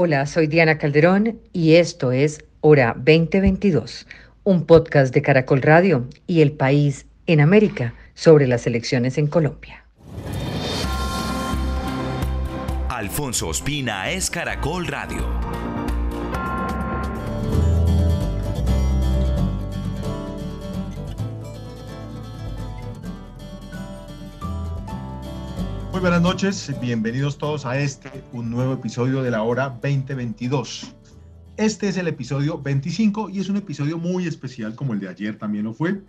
Hola, soy Diana Calderón y esto es Hora 2022, un podcast de Caracol Radio y El País en América sobre las elecciones en Colombia. Alfonso Ospina es Caracol Radio. Muy buenas noches, bienvenidos todos a este, un nuevo episodio de la hora 2022. Este es el episodio 25 y es un episodio muy especial como el de ayer también lo fue,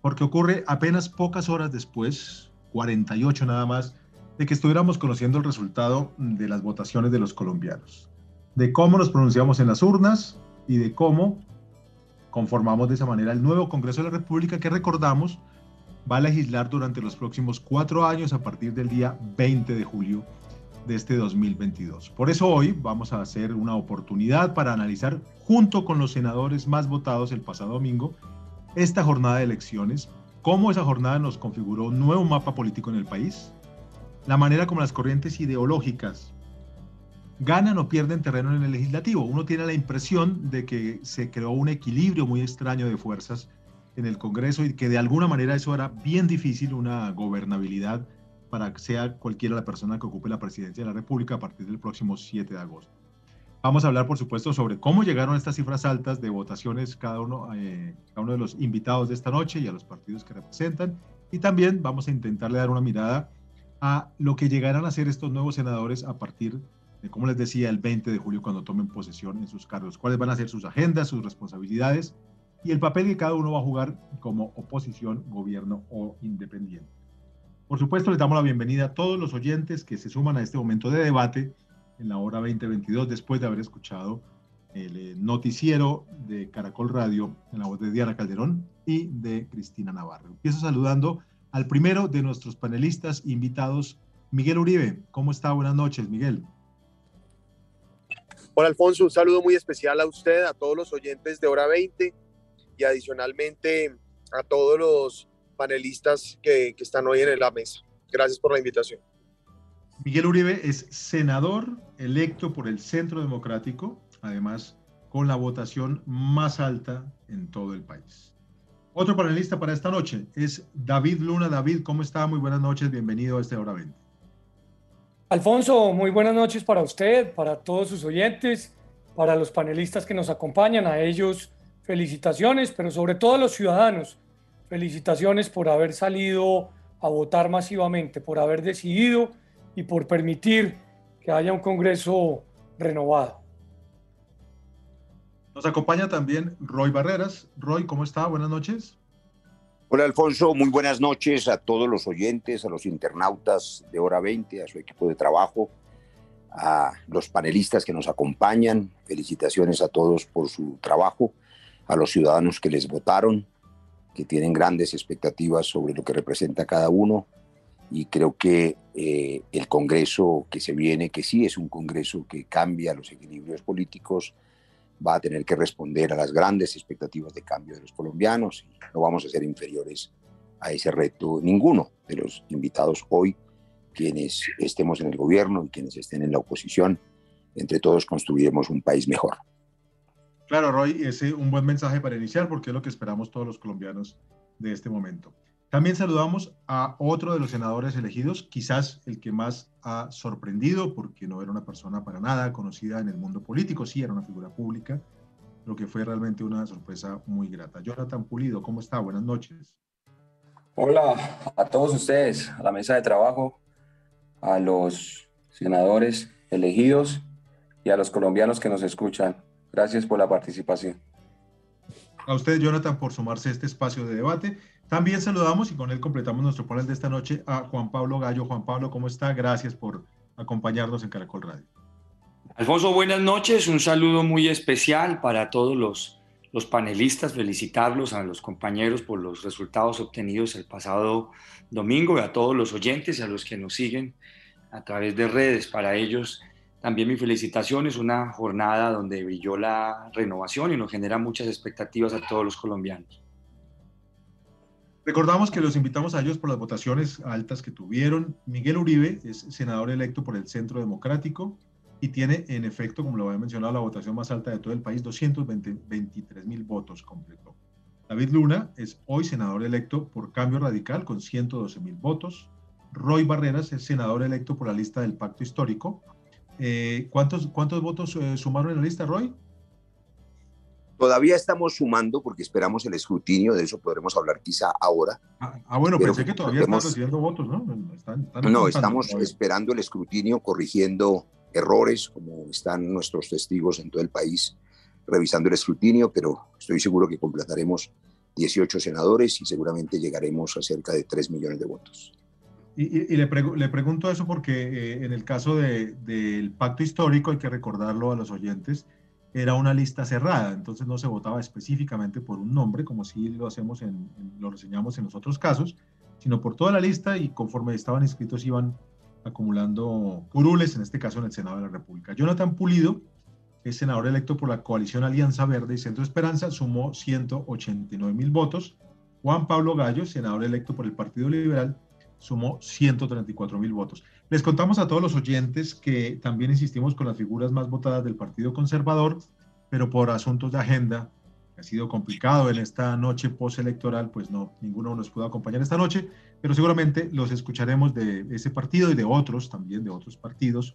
porque ocurre apenas pocas horas después, 48 nada más, de que estuviéramos conociendo el resultado de las votaciones de los colombianos, de cómo nos pronunciamos en las urnas y de cómo conformamos de esa manera el nuevo Congreso de la República que recordamos va a legislar durante los próximos cuatro años a partir del día 20 de julio de este 2022. Por eso hoy vamos a hacer una oportunidad para analizar junto con los senadores más votados el pasado domingo esta jornada de elecciones, cómo esa jornada nos configuró un nuevo mapa político en el país, la manera como las corrientes ideológicas ganan o pierden terreno en el legislativo. Uno tiene la impresión de que se creó un equilibrio muy extraño de fuerzas en el Congreso y que de alguna manera eso era bien difícil, una gobernabilidad para que sea cualquiera la persona que ocupe la presidencia de la República a partir del próximo 7 de agosto. Vamos a hablar, por supuesto, sobre cómo llegaron estas cifras altas de votaciones cada uno, eh, uno de los invitados de esta noche y a los partidos que representan. Y también vamos a intentarle dar una mirada a lo que llegarán a ser estos nuevos senadores a partir de, como les decía, el 20 de julio cuando tomen posesión en sus cargos. ¿Cuáles van a ser sus agendas, sus responsabilidades y el papel que cada uno va a jugar como oposición, gobierno o independiente. Por supuesto, les damos la bienvenida a todos los oyentes que se suman a este momento de debate en la hora 2022 después de haber escuchado el eh, noticiero de Caracol Radio en la voz de Diana Calderón y de Cristina Navarro. Empiezo saludando al primero de nuestros panelistas invitados, Miguel Uribe. ¿Cómo está? Buenas noches, Miguel. Hola, Alfonso. Un saludo muy especial a usted, a todos los oyentes de Hora 20 y adicionalmente a todos los panelistas que, que están hoy en la mesa. Gracias por la invitación. Miguel Uribe es senador electo por el Centro Democrático, además con la votación más alta en todo el país. Otro panelista para esta noche es David Luna. David, ¿cómo está? Muy buenas noches, bienvenido a este Hora 20. Alfonso, muy buenas noches para usted, para todos sus oyentes, para los panelistas que nos acompañan, a ellos felicitaciones, pero sobre todo a los ciudadanos, felicitaciones por haber salido a votar masivamente, por haber decidido y por permitir que haya un Congreso renovado. Nos acompaña también Roy Barreras. Roy, ¿cómo está? Buenas noches. Hola Alfonso, muy buenas noches a todos los oyentes, a los internautas de Hora 20, a su equipo de trabajo, a los panelistas que nos acompañan. Felicitaciones a todos por su trabajo a los ciudadanos que les votaron, que tienen grandes expectativas sobre lo que representa cada uno. Y creo que eh, el Congreso que se viene, que sí es un Congreso que cambia los equilibrios políticos, va a tener que responder a las grandes expectativas de cambio de los colombianos y no vamos a ser inferiores a ese reto ninguno de los invitados hoy, quienes estemos en el gobierno y quienes estén en la oposición. Entre todos construiremos un país mejor. Claro, Roy, es un buen mensaje para iniciar porque es lo que esperamos todos los colombianos de este momento. También saludamos a otro de los senadores elegidos, quizás el que más ha sorprendido porque no era una persona para nada conocida en el mundo político, sí era una figura pública, lo que fue realmente una sorpresa muy grata. Jonathan Pulido, ¿cómo está? Buenas noches. Hola a todos ustedes, a la mesa de trabajo, a los senadores elegidos y a los colombianos que nos escuchan. Gracias por la participación. A usted, Jonathan, por sumarse a este espacio de debate. También saludamos y con él completamos nuestro panel de esta noche a Juan Pablo Gallo. Juan Pablo, ¿cómo está? Gracias por acompañarnos en Caracol Radio. Alfonso, buenas noches. Un saludo muy especial para todos los, los panelistas. Felicitarlos a los compañeros por los resultados obtenidos el pasado domingo y a todos los oyentes y a los que nos siguen a través de redes. Para ellos, también mi felicitación, es una jornada donde brilló la renovación y nos genera muchas expectativas a todos los colombianos. Recordamos que los invitamos a ellos por las votaciones altas que tuvieron. Miguel Uribe es senador electo por el Centro Democrático, y tiene en efecto, como lo había mencionado, la votación más alta de todo el país, 223 mil votos completó. David Luna es hoy senador electo por Cambio Radical con 112 mil votos. Roy Barreras es senador electo por la lista del Pacto Histórico. Eh, ¿cuántos, ¿Cuántos votos eh, sumaron en la lista, Roy? Todavía estamos sumando porque esperamos el escrutinio, de eso podremos hablar quizá ahora. Ah, ah bueno, pensé que todavía están recibiendo votos, ¿no? no, estamos esperando el escrutinio, corrigiendo errores, como están nuestros testigos en todo el país revisando el escrutinio, pero estoy seguro que completaremos 18 senadores y seguramente llegaremos a cerca de 3 millones de votos. Y, le, le, pregunto eso porque eh, en el caso del pacto histórico, hay que recordarlo a los oyentes, era una lista cerrada, entonces no se votaba específicamente por un nombre, como si lo hacemos en, lo reseñamos en los otros casos, sino por toda la lista y conforme estaban inscritos iban acumulando curules, en este caso en el Senado de la República. Jonathan Pulido es senador electo por la coalición Alianza Verde y Centro Esperanza, sumó 189 mil votos. Juan Pablo Gallo, senador electo por el Partido Liberal, sumó 134 mil votos. Les contamos a todos los oyentes que también insistimos con las figuras más votadas del Partido Conservador, pero por asuntos de agenda, ha sido complicado en esta noche postelectoral, pues no, ninguno nos pudo acompañar esta noche, pero seguramente los escucharemos de ese partido y de otros también, de otros partidos,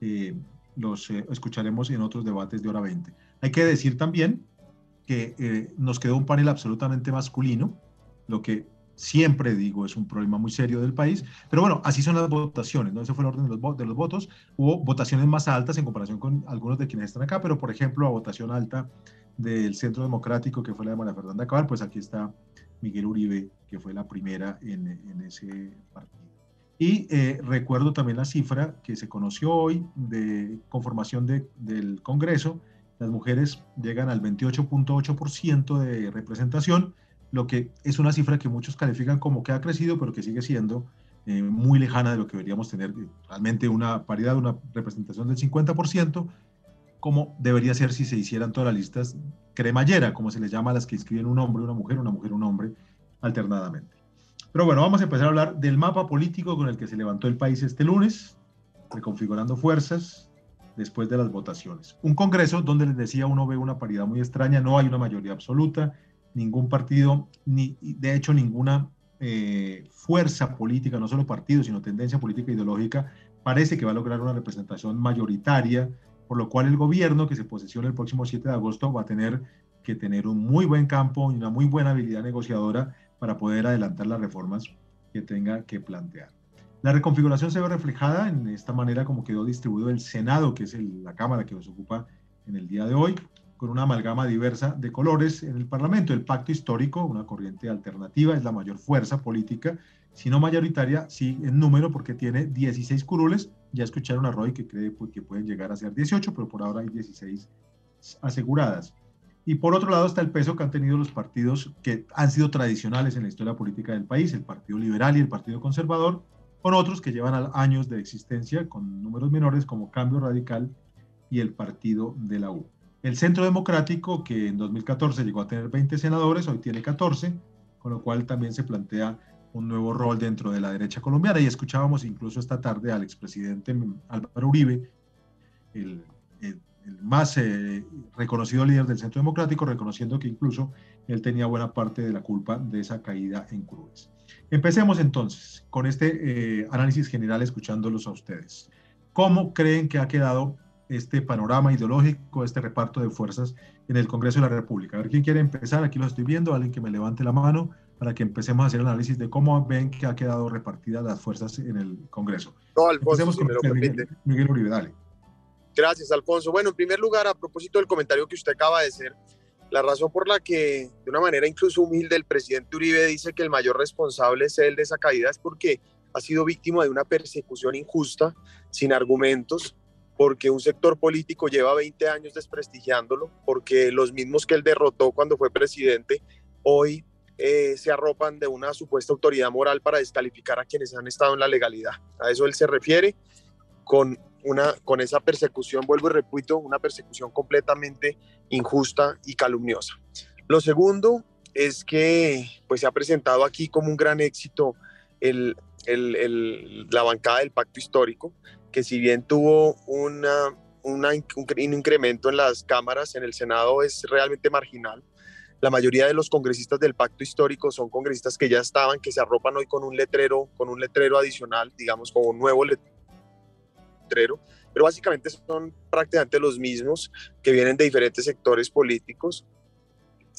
eh, los eh, escucharemos en otros debates de hora 20. Hay que decir también que eh, nos quedó un panel absolutamente masculino, lo que siempre digo, es un problema muy serio del país, pero bueno, así son las votaciones, ¿no? Ese fue el orden de los, votos. Hubo votaciones más altas en comparación con algunos de quienes están acá, pero por ejemplo, la votación alta del Centro Democrático, que fue la de María Fernanda Cabal, pues aquí está Miguel Uribe, que fue la primera en, en ese partido. Y eh, recuerdo también la cifra que se conoció hoy de conformación de, del Congreso, las mujeres llegan al 28.8% de representación, lo que es una cifra que muchos califican como que ha crecido, pero que sigue siendo eh, muy lejana de lo que deberíamos tener, eh, realmente una paridad, una representación del 50%, como debería ser si se hicieran todas las listas cremallera, como se les llama a las que inscriben un hombre, una mujer, una mujer, un hombre, alternadamente. Pero bueno, vamos a empezar a hablar del mapa político con el que se levantó el país este lunes, reconfigurando fuerzas después de las votaciones. Un Congreso donde les decía uno ve una paridad muy extraña, no hay una mayoría absoluta, ningún partido, ni de hecho ninguna eh, fuerza política, no solo partido, sino tendencia política ideológica, parece que va a lograr una representación mayoritaria, por lo cual el gobierno que se posesiona el próximo 7 de agosto va a tener que tener un muy buen campo y una muy buena habilidad negociadora para poder adelantar las reformas que tenga que plantear. La reconfiguración se ve reflejada en esta manera como quedó distribuido el Senado, que es la Cámara que nos ocupa en el día de hoy con una amalgama diversa de colores en el Parlamento. El pacto histórico, una corriente alternativa, es la mayor fuerza política, si no mayoritaria, sí en número, porque tiene 16 curules. Ya escucharon a Roy que cree que pueden llegar a ser 18, pero por ahora hay 16 aseguradas. Y por otro lado está el peso que han tenido los partidos que han sido tradicionales en la historia política del país, el Partido Liberal y el Partido Conservador, con otros que llevan años de existencia con números menores como Cambio Radical y el Partido de la U. El Centro Democrático, que en 2014 llegó a tener 20 senadores, hoy tiene 14, con lo cual también se plantea un nuevo rol dentro de la derecha colombiana. Y escuchábamos incluso esta tarde al expresidente Álvaro Uribe, el, más eh, reconocido líder del Centro Democrático, reconociendo que incluso él tenía buena parte de la culpa de esa caída en Cruz. Empecemos entonces con este eh, análisis general escuchándolos a ustedes. ¿Cómo creen que ha quedado este panorama ideológico, este reparto de fuerzas en el Congreso de la República. A ver quién quiere empezar, aquí lo estoy viendo, alguien que me levante la mano para que empecemos a hacer el análisis de cómo ven que ha quedado repartidas las fuerzas en el Congreso. No, Alfonso, si me lo Miguel, Miguel Uribe, dale. Gracias, Alfonso. Bueno, en primer lugar, a propósito del comentario que usted acaba de hacer, la razón por la que, de una manera incluso humilde, el presidente Uribe dice que el mayor responsable es él de esa caída es porque ha sido víctima de una persecución injusta, sin argumentos, porque un sector político lleva 20 años desprestigiándolo, porque los mismos que él derrotó cuando fue presidente hoy eh, se arropan de una supuesta autoridad moral para descalificar a quienes han estado en la legalidad. A eso él se refiere con, una, con esa persecución, vuelvo y repito, una persecución completamente injusta y calumniosa. Lo segundo es que pues, se ha presentado aquí como un gran éxito el, el, la bancada del pacto histórico que si bien tuvo una, un incremento en las cámaras, en el Senado es realmente marginal. La mayoría de los congresistas del pacto histórico son congresistas que ya estaban, que se arropan hoy con un letrero, con un letrero adicional, digamos, con un nuevo letrero, pero básicamente son prácticamente los mismos que vienen de diferentes sectores políticos.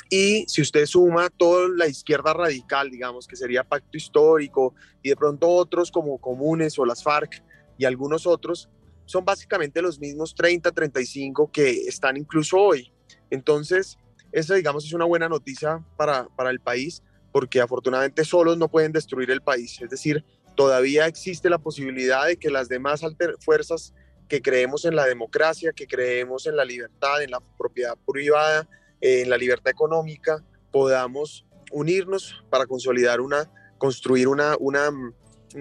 Y si usted suma toda la izquierda radical, digamos, que sería pacto histórico, y de pronto otros como comunes o las FARC y algunos otros, son básicamente los mismos 30, 35 que están incluso hoy. Entonces, esa, digamos, es una buena noticia para, para el país, porque afortunadamente solos no pueden destruir el país. Es decir, todavía existe la posibilidad de que las demás fuerzas que creemos en la democracia, que creemos en la libertad, en la propiedad privada, en la libertad económica, podamos unirnos para consolidar una, construir una, una,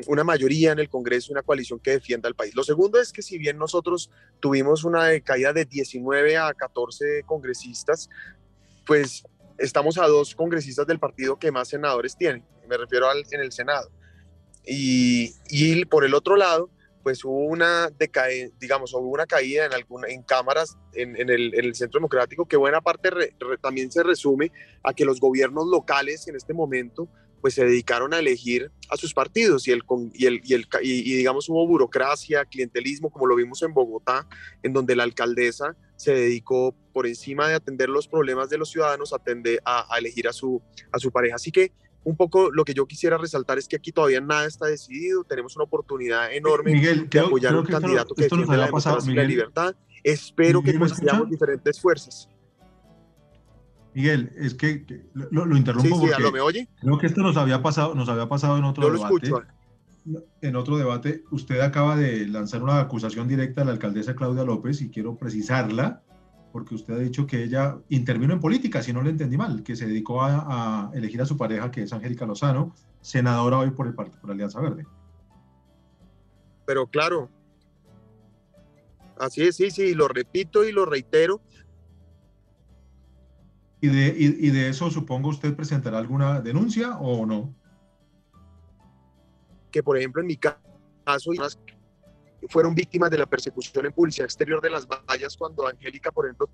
una mayoría en el Congreso, una coalición que defienda al país. Lo segundo es que si bien nosotros tuvimos una caída de 19 a 14 congresistas, pues estamos a dos congresistas del partido que más senadores tienen, me refiero al en el Senado. Y, y por el otro lado, pues hubo una decae, digamos, hubo una caída en alguna, en cámaras en, en, el, en el, Centro Democrático que buena parte también se resume a que los gobiernos locales en este momento pues se dedicaron a elegir a sus partidos y, el, y, el, y, el, y, digamos hubo burocracia, clientelismo, como lo vimos en Bogotá, en donde la alcaldesa se dedicó por encima de atender los problemas de los ciudadanos a, atender, a, a elegir a su, a su pareja. Así que un poco lo que yo quisiera resaltar es que aquí todavía nada está decidido, tenemos una oportunidad enorme de apoyar a un candidato que defiende la democracia y la libertad. Espero que construyamos diferentes fuerzas. Miguel, es que lo, lo interrumpo sí, sí, porque ¿me oye? creo que esto nos había pasado, nos había pasado en otro Yo lo debate. escucho. En otro debate, usted acaba de lanzar una acusación directa a la alcaldesa Claudia López y quiero precisarla porque usted ha dicho que ella intervino en política, si no le entendí mal, que se dedicó a, a elegir a su pareja, que es Angélica Lozano, senadora hoy por el Partido por Alianza Verde. Pero claro, así es, sí, sí, lo repito y lo reitero. ¿Y de, y, y de eso supongo usted presentará alguna denuncia o no? Que por ejemplo en mi caso fueron víctimas de la persecución en publicidad exterior de las vallas cuando Angélica, por ejemplo,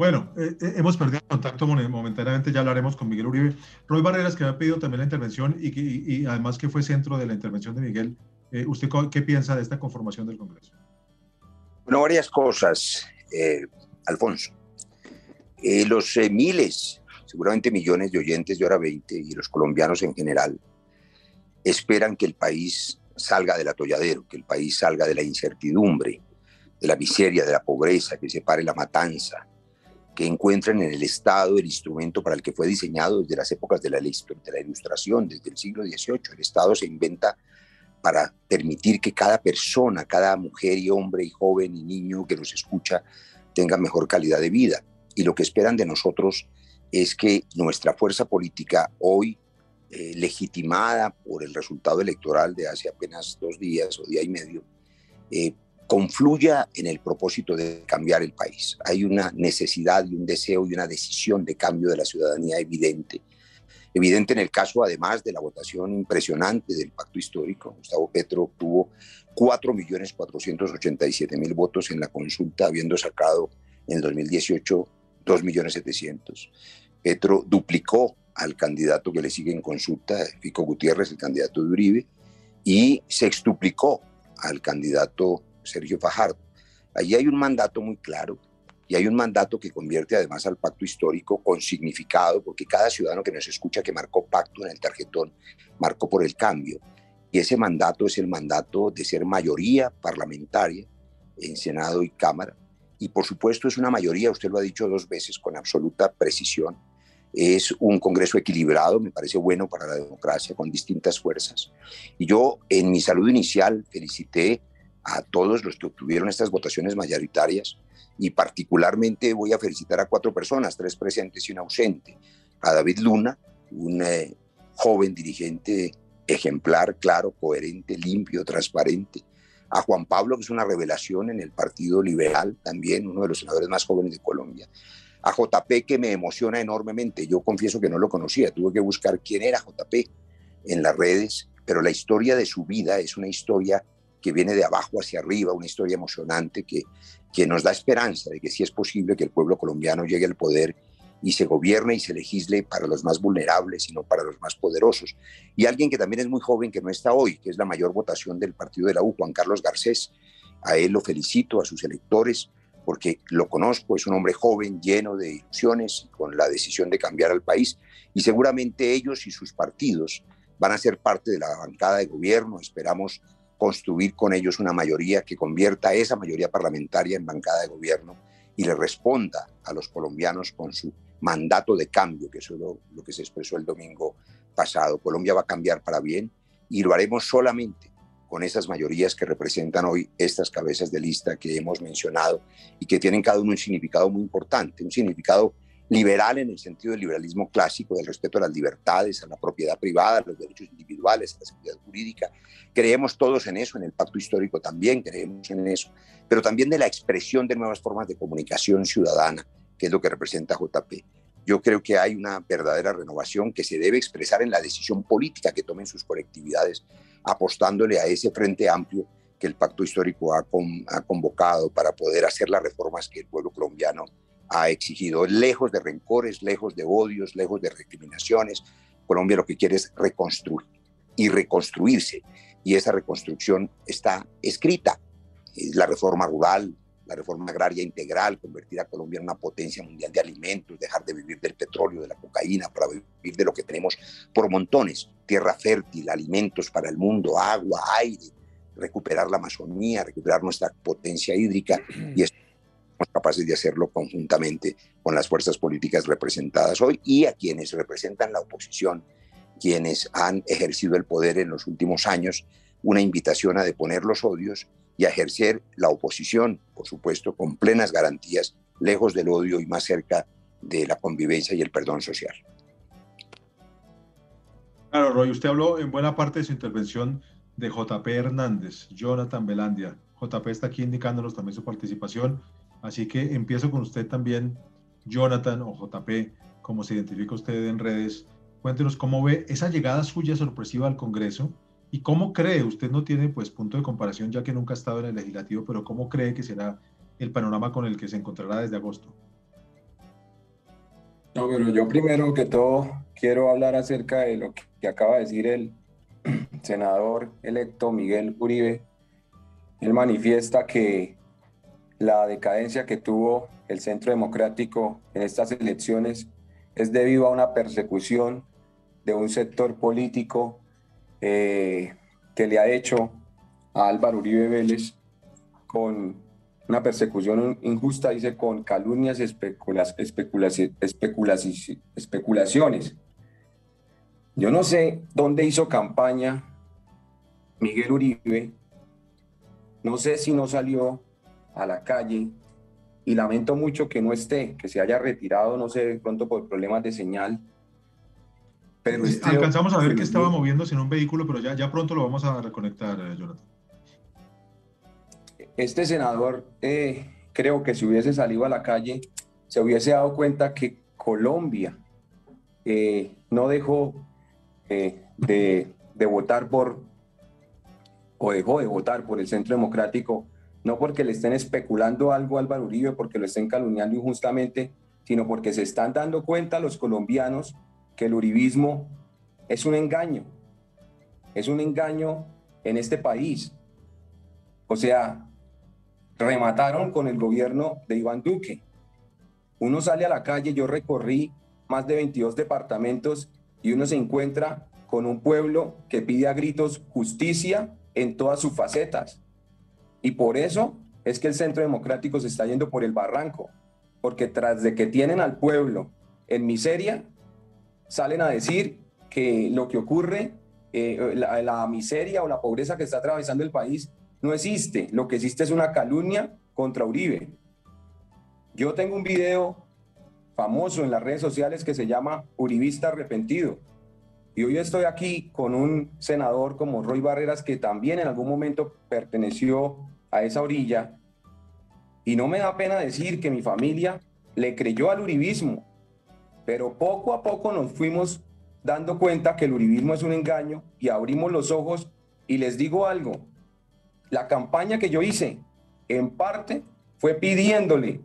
Bueno, eh, eh, hemos perdido contacto momentáneamente, ya hablaremos con Miguel Uribe. Roy Barreras, que había pedido también la intervención y, que, y, y además que fue centro de la intervención de Miguel, eh, ¿usted qué piensa de esta conformación del Congreso? Bueno, varias cosas, eh, Alfonso. Eh, los miles seguramente millones de oyentes de Hora 20 y los colombianos en general esperan que el país salga del atolladero, que el país salga de la incertidumbre, de la miseria, de la pobreza, que se pare la matanza, que encuentren en el Estado el instrumento para el que fue diseñado desde las épocas de la, de la Ilustración, desde el siglo XVIII. El Estado se inventa para permitir que cada persona, cada mujer y hombre y joven y niño que nos escucha tenga mejor calidad de vida. Y lo que esperan de nosotros es que nuestra fuerza política hoy, eh, legitimada por el resultado electoral de hace apenas dos días o día y medio, eh, confluya en el propósito de cambiar el país. Hay una necesidad y un deseo y una decisión de cambio de la ciudadanía evidente. Evidente en el caso, además, de la votación impresionante del pacto histórico. Gustavo Petro obtuvo 4.487.000 votos en la consulta, habiendo sacado en el 2018 2.700.000. Petro duplicó al candidato que le sigue en consulta, Fico Gutiérrez, el candidato de Uribe, y sextuplicó al candidato Sergio Fajardo. Allí hay un mandato muy claro y hay un mandato que convierte además al pacto histórico con significado, porque cada ciudadano que nos escucha que marcó pacto en el tarjetón, marcó por el cambio. Y ese mandato es el mandato de ser mayoría parlamentaria en Senado y Cámara, y por supuesto es una mayoría, usted lo ha dicho dos veces con absoluta precisión, es un Congreso equilibrado, me parece bueno para la democracia, con distintas fuerzas. Y yo en mi saludo inicial felicité a todos los que obtuvieron estas votaciones mayoritarias. Y particularmente voy a felicitar a cuatro personas, tres presentes y un ausente, a David Luna, un eh, joven dirigente ejemplar, claro, coherente, limpio, transparente, a Juan Pablo, que es una revelación en el Partido Liberal, también uno de los senadores más jóvenes de Colombia, a JP que me emociona enormemente. Yo confieso que no lo conocía, tuve que buscar quién era JP en las redes, pero la historia de su vida es una historia que viene de abajo hacia arriba, una historia emocionante que, que nos da esperanza de que sí es posible que el pueblo colombiano llegue al poder y se gobierne y se legisle para los más vulnerables y no para los más poderosos. Y alguien que también es muy joven, que no está hoy, que es la mayor votación del partido de la U, Juan Carlos Garcés. A él lo felicito, a sus electores, porque lo conozco, es un hombre joven, lleno de ilusiones, con la decisión de cambiar al país, y seguramente ellos y sus partidos van a ser parte de la bancada de gobierno. Esperamos construir con ellos una mayoría que convierta esa mayoría parlamentaria en bancada de gobierno y le responda a los colombianos con su mandato de cambio, que es lo, lo que se expresó el domingo pasado. Colombia va a cambiar para bien y lo haremos solamente con esas mayorías que representan hoy estas cabezas de lista que hemos mencionado y que tienen cada uno un significado muy importante, un significado liberal en el sentido del liberalismo clásico, del respeto a las libertades, a la propiedad privada, a los derechos individuales, a la seguridad jurídica. Creemos todos en eso, en el pacto histórico también creemos en eso, pero también de la expresión de nuevas formas de comunicación ciudadana, que es lo que representa JP. Yo creo que hay una verdadera renovación que se debe expresar en la decisión política que tomen sus colectividades, apostándole a ese frente amplio que el pacto histórico ha, ha convocado para poder hacer las reformas que el pueblo colombiano ha exigido, lejos de rencores, lejos de odios, lejos de recriminaciones. Colombia lo que quiere es reconstruir y reconstruirse. Y esa reconstrucción está escrita. La reforma rural, la reforma agraria integral, convertir a Colombia en una potencia mundial de alimentos, dejar de vivir del petróleo, de la cocaína, para vivir de lo que tenemos por montones, tierra fértil, alimentos para el mundo, agua, aire, recuperar la Amazonía, recuperar nuestra potencia hídrica y capaces de hacerlo conjuntamente con las fuerzas políticas representadas hoy y a quienes representan la oposición, quienes han ejercido el poder en los últimos años, una invitación a deponer los odios y a ejercer la oposición, por supuesto, con plenas garantías, lejos del odio y más cerca de la convivencia y el perdón social. Claro, Roy, usted habló en buena parte de su intervención de JP Hernández, Jonathan Belandia. JP está aquí indicándonos también su participación Así que empiezo con usted también, Jonathan o JP, como se identifica usted en redes. Cuéntenos cómo ve esa llegada suya sorpresiva al Congreso y cómo cree, usted no tiene pues punto de comparación ya que nunca ha estado en el legislativo, pero cómo cree que será el panorama con el que se encontrará desde agosto. No, pero yo primero que todo quiero hablar acerca de lo que acaba de decir el senador electo Miguel Uribe. Él manifiesta que la decadencia que tuvo el Centro Democrático en estas elecciones es debido a una persecución de un sector político eh, que le ha hecho a Álvaro Uribe Vélez con una persecución injusta, dice, con calumnias y especulaciones. Yo no sé dónde hizo campaña Miguel Uribe, no sé si no salió a la calle y lamento mucho que no esté, que se haya retirado, no sé, de pronto por problemas de señal. Pero Alcanzamos a ver que estaba moviéndose en un vehículo, pero ya, ya pronto lo vamos a reconectar, eh, Jonathan. Este senador, eh, creo que si hubiese salido a la calle, se hubiese dado cuenta que Colombia eh, no dejó de, de votar por, o dejó de votar por el Centro Democrático no porque le estén especulando algo a Álvaro Uribe, porque lo estén calumniando injustamente, sino porque se están dando cuenta los colombianos que el uribismo es un engaño, es un engaño en este país. O sea, remataron con el gobierno de Iván Duque. Uno sale a la calle, yo recorrí más de 22 departamentos y uno se encuentra con un pueblo que pide a gritos justicia en todas sus facetas y por eso es que el centro democrático se está yendo por el barranco, porque tras de que tienen al pueblo en miseria, salen a decir que lo que ocurre, eh, la, miseria o la pobreza que está atravesando el país no existe. Lo que existe es una calumnia contra Uribe. Yo tengo un video famoso en las redes sociales que se llama Uribista Arrepentido. Y hoy estoy aquí con un senador como Roy Barreras, que también en algún momento perteneció a esa orilla. Y no me da pena decir que mi familia le creyó al uribismo, pero poco a poco nos fuimos dando cuenta que el uribismo es un engaño y abrimos los ojos y les digo algo, la campaña que yo hice en parte fue pidiéndole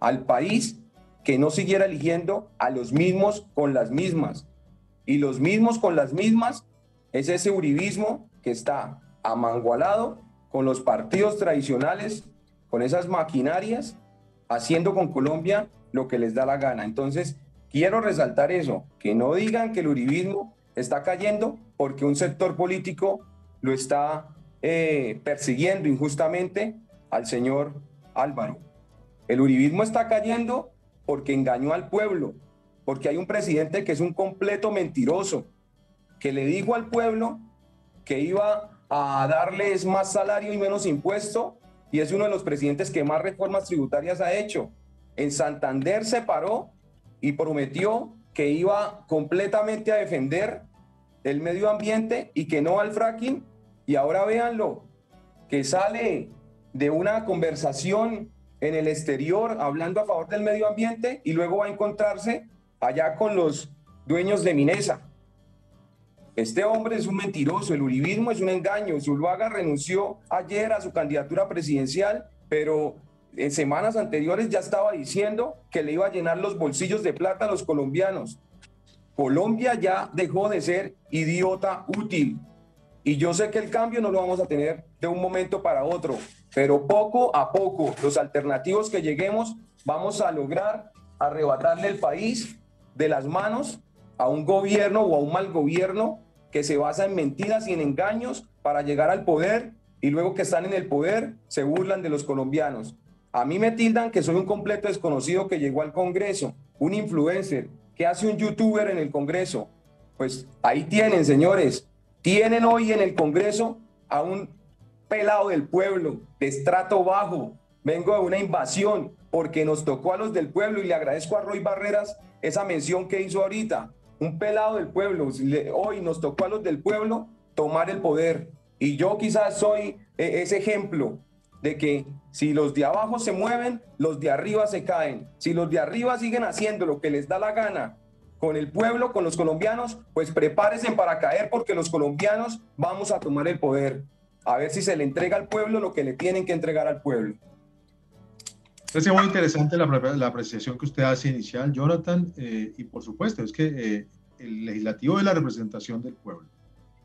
al país que no siguiera eligiendo a los mismos con las mismas. Y los mismos con las mismas es ese uribismo que está amangualado con los partidos tradicionales, con esas maquinarias, haciendo con Colombia lo que les da la gana. Entonces, quiero resaltar eso, que no digan que el uribismo está cayendo porque un sector político lo está eh, persiguiendo injustamente al señor Álvaro. El uribismo está cayendo porque engañó al pueblo, porque hay un presidente que es un completo mentiroso, que le dijo al pueblo que iba a darles más salario y menos impuesto, y es uno de los presidentes que más reformas tributarias ha hecho. En Santander se paró y prometió que iba completamente a defender el medio ambiente y que no al fracking, y ahora véanlo, que sale de una conversación en el exterior hablando a favor del medio ambiente y luego va a encontrarse allá con los dueños de Minesa. Este hombre es un mentiroso, el uribismo es un engaño. Zuluaga renunció ayer a su candidatura presidencial, pero en semanas anteriores ya estaba diciendo que le iba a llenar los bolsillos de plata a los colombianos. Colombia ya dejó de ser idiota útil. Y yo sé que el cambio no lo vamos a tener de un momento para otro, pero poco a poco, los alternativos que lleguemos, vamos a lograr arrebatarle el país de las manos a un gobierno o a un mal gobierno que se basa en mentiras y en engaños para llegar al poder y luego que están en el poder se burlan de los colombianos. A mí me tildan que soy un completo desconocido que llegó al Congreso, un influencer, que hace un youtuber en el Congreso. Pues ahí tienen, señores, tienen hoy en el Congreso a un pelado del pueblo, de estrato bajo. Vengo de una invasión porque nos tocó a los del pueblo y le agradezco a Roy Barreras esa mención que hizo ahorita. Un pelado del pueblo. Hoy nos tocó a los del pueblo tomar el poder. Y yo quizás soy e, ese ejemplo de que si los de abajo se mueven, los de arriba se caen. Si los de arriba siguen haciendo lo que les da la gana con el pueblo, con los colombianos, pues prepárense para caer porque los colombianos vamos a tomar el poder a ver si se le entrega al pueblo lo que le tienen que entregar al pueblo. Es muy interesante la, la, apreciación que usted hace inicial, Jonathan, eh, y por supuesto es que eh, el legislativo es la representación del pueblo,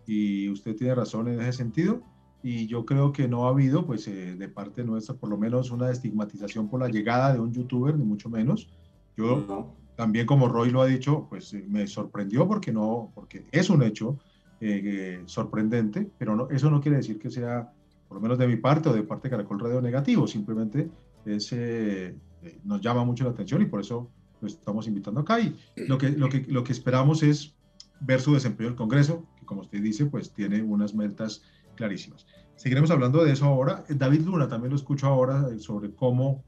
y usted tiene razón en ese sentido, y yo creo que no ha habido, pues eh, de parte nuestra, por lo menos una estigmatización por la llegada de un youtuber, ni mucho menos. Yo también, como Roy lo ha dicho, pues me sorprendió porque no, porque es un hecho eh, sorprendente, pero no, eso no quiere decir que sea, por lo menos de mi parte o de parte de Caracol Radio, negativo, simplemente es, eh, eh, nos llama mucho la atención y por eso lo estamos invitando acá. Y lo que, lo, que, lo que esperamos es ver su desempeño en el Congreso, que como usted dice, pues tiene unas metas clarísimas. Seguiremos hablando de eso ahora. David Luna, también lo escucho ahora sobre cómo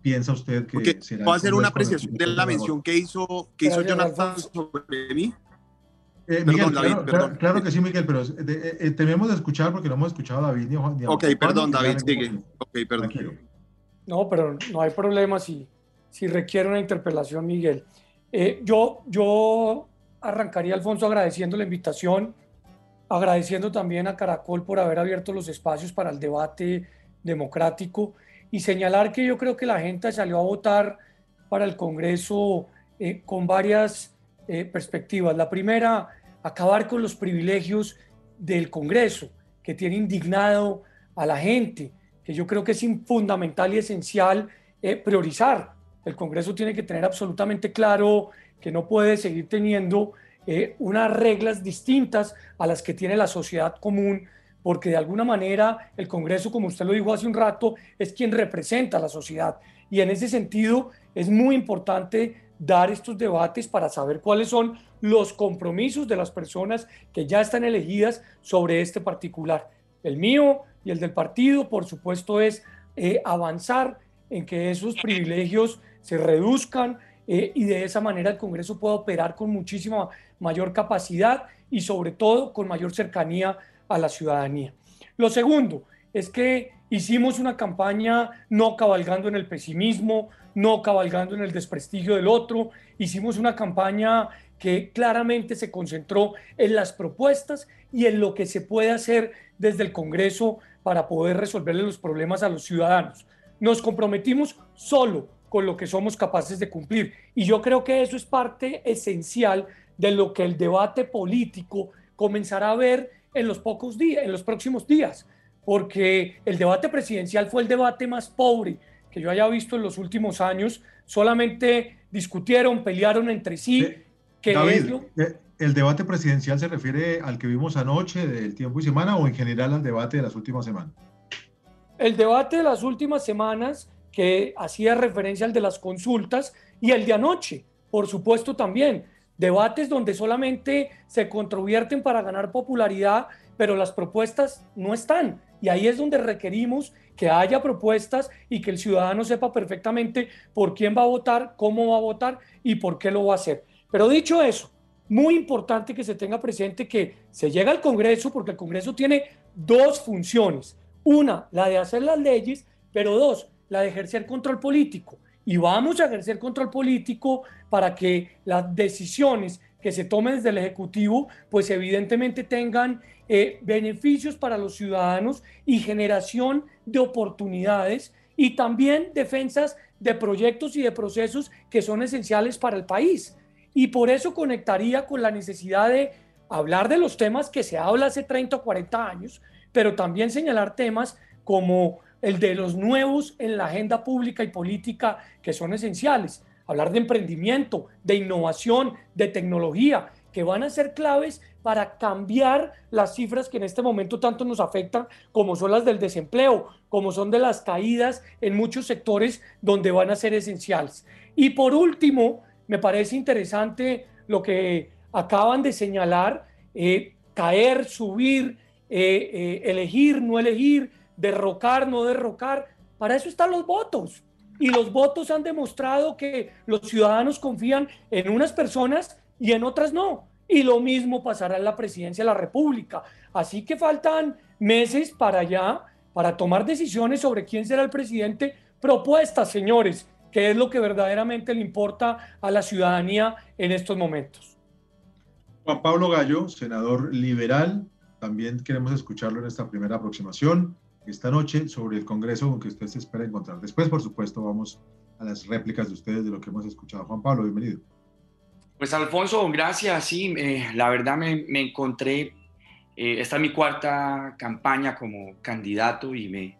piensa usted que okay. será. ¿Puedo hacer una apreciación de la mención que hizo, que hizo Jonathan sobre mí? Eh, Miguel, claro, claro, que sí, Miguel, pero eh, eh, tenemos de escuchar porque no hemos escuchado a David ni a, Ok, perdón, David, sigue. Ok, perdón. No, pero no hay problema si, si requiere una interpelación, Miguel. yo, yo arrancaría, Alfonso, agradeciendo la invitación, agradeciendo también a Caracol por haber abierto los espacios para el debate democrático y señalar que yo creo que la gente salió a votar para el Congreso con varias perspectivas. La primera, acabar con los privilegios del Congreso, que tiene indignado a la gente, que yo creo que es fundamental y esencial eh, priorizar. El Congreso tiene que tener absolutamente claro que no puede seguir teniendo eh, unas reglas distintas a las que tiene la sociedad común, porque de alguna manera el Congreso, como usted lo dijo hace un rato, es quien representa a la sociedad. Y en ese sentido es muy importante dar estos debates para saber cuáles son los compromisos de las personas que ya están elegidas sobre este particular. El mío y el del partido, por supuesto, es eh, avanzar en que esos privilegios se reduzcan eh, y de esa manera el Congreso pueda operar con muchísima mayor capacidad y sobre todo con mayor cercanía a la ciudadanía. Lo segundo es que hicimos una campaña no cabalgando en el pesimismo, no cabalgando en el desprestigio del otro. Hicimos una campaña que claramente se concentró en las propuestas y en lo que se puede hacer desde el Congreso para poder resolverle los problemas a los ciudadanos. Nos comprometimos solo con lo que somos capaces de cumplir y yo creo que eso es parte esencial de lo que el debate político comenzará a ver en los pocos días, en los próximos días, porque el debate presidencial fue el debate más pobre que yo haya visto en los últimos años. Solamente discutieron, pelearon entre sí. que David, eh, ¿el debate presidencial se refiere al que vimos anoche del tiempo y semana o en general al debate de las últimas semanas? El debate de las últimas semanas que hacía referencia al de las consultas y el de anoche, por supuesto también. Debates donde solamente se controvierten para ganar popularidad, pero las propuestas no están. Y ahí es donde requerimos que haya propuestas y que el ciudadano sepa perfectamente por quién va a votar, cómo va a votar y por qué lo va a hacer. Pero dicho eso, muy importante que se tenga presente que se llega al Congreso porque el Congreso tiene dos funciones. Una, la de hacer las leyes, pero dos, la de ejercer control político. Y vamos a ejercer control político para que las decisiones que se tomen desde el Ejecutivo, pues evidentemente tengan eh, beneficios para los ciudadanos y generación de oportunidades y también defensas de proyectos y de procesos que son esenciales para el país. Y por eso conectaría con la necesidad de hablar de los temas que se habla hace 30 o 40 años, pero también señalar temas como el de los nuevos en la agenda pública y política que son esenciales. Hablar de emprendimiento, de innovación, de tecnología, que van a ser claves para cambiar las cifras que en este momento tanto nos afectan, como son las del desempleo, como son de las caídas en muchos sectores donde van a ser esenciales. Y por último, me parece interesante lo que acaban de señalar, eh, caer, subir, eh, eh, elegir, no elegir, derrocar, no derrocar. Para eso están los votos. Y los votos han demostrado que los ciudadanos confían en unas personas y en otras no. Y lo mismo pasará en la presidencia de la República. Así que faltan meses para allá, para tomar decisiones sobre quién será el presidente. Propuestas, señores, que es lo que verdaderamente le importa a la ciudadanía en estos momentos. Juan Pablo Gallo, senador liberal, también queremos escucharlo en esta primera aproximación esta noche sobre el Congreso con que usted se espera encontrar. Después, por supuesto, vamos a las réplicas de ustedes de lo que hemos escuchado. Juan Pablo, bienvenido. Pues Alfonso, gracias. Sí, la verdad me, me encontré, eh, esta es mi cuarta campaña como candidato y me,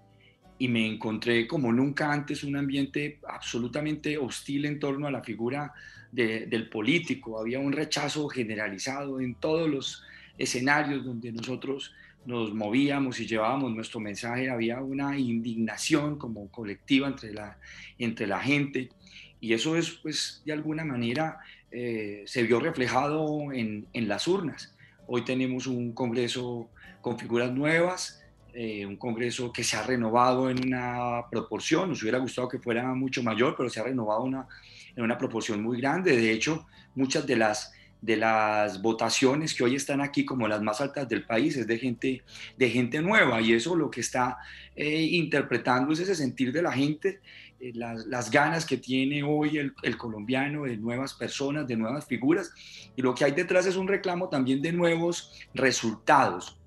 y me encontré como nunca antes un ambiente absolutamente hostil en torno a la figura del político. Había un rechazo generalizado en todos los escenarios donde nosotros nos movíamos y llevábamos nuestro mensaje, había una indignación como colectiva entre la, entre la gente y eso es, pues, de alguna manera eh, se vio reflejado en, en, las urnas. Hoy tenemos un Congreso con figuras nuevas, eh, un Congreso que se ha renovado en una proporción, nos hubiera gustado que fuera mucho mayor, pero se ha renovado una, en una proporción muy grande. De hecho, muchas de las de las votaciones que hoy están aquí como las más altas del país es de gente, de gente nueva y eso lo que está eh, interpretando es ese sentir de la gente, eh, las, ganas que tiene hoy el, el, colombiano de nuevas personas, de nuevas figuras y lo que hay detrás es un reclamo también de nuevos resultados.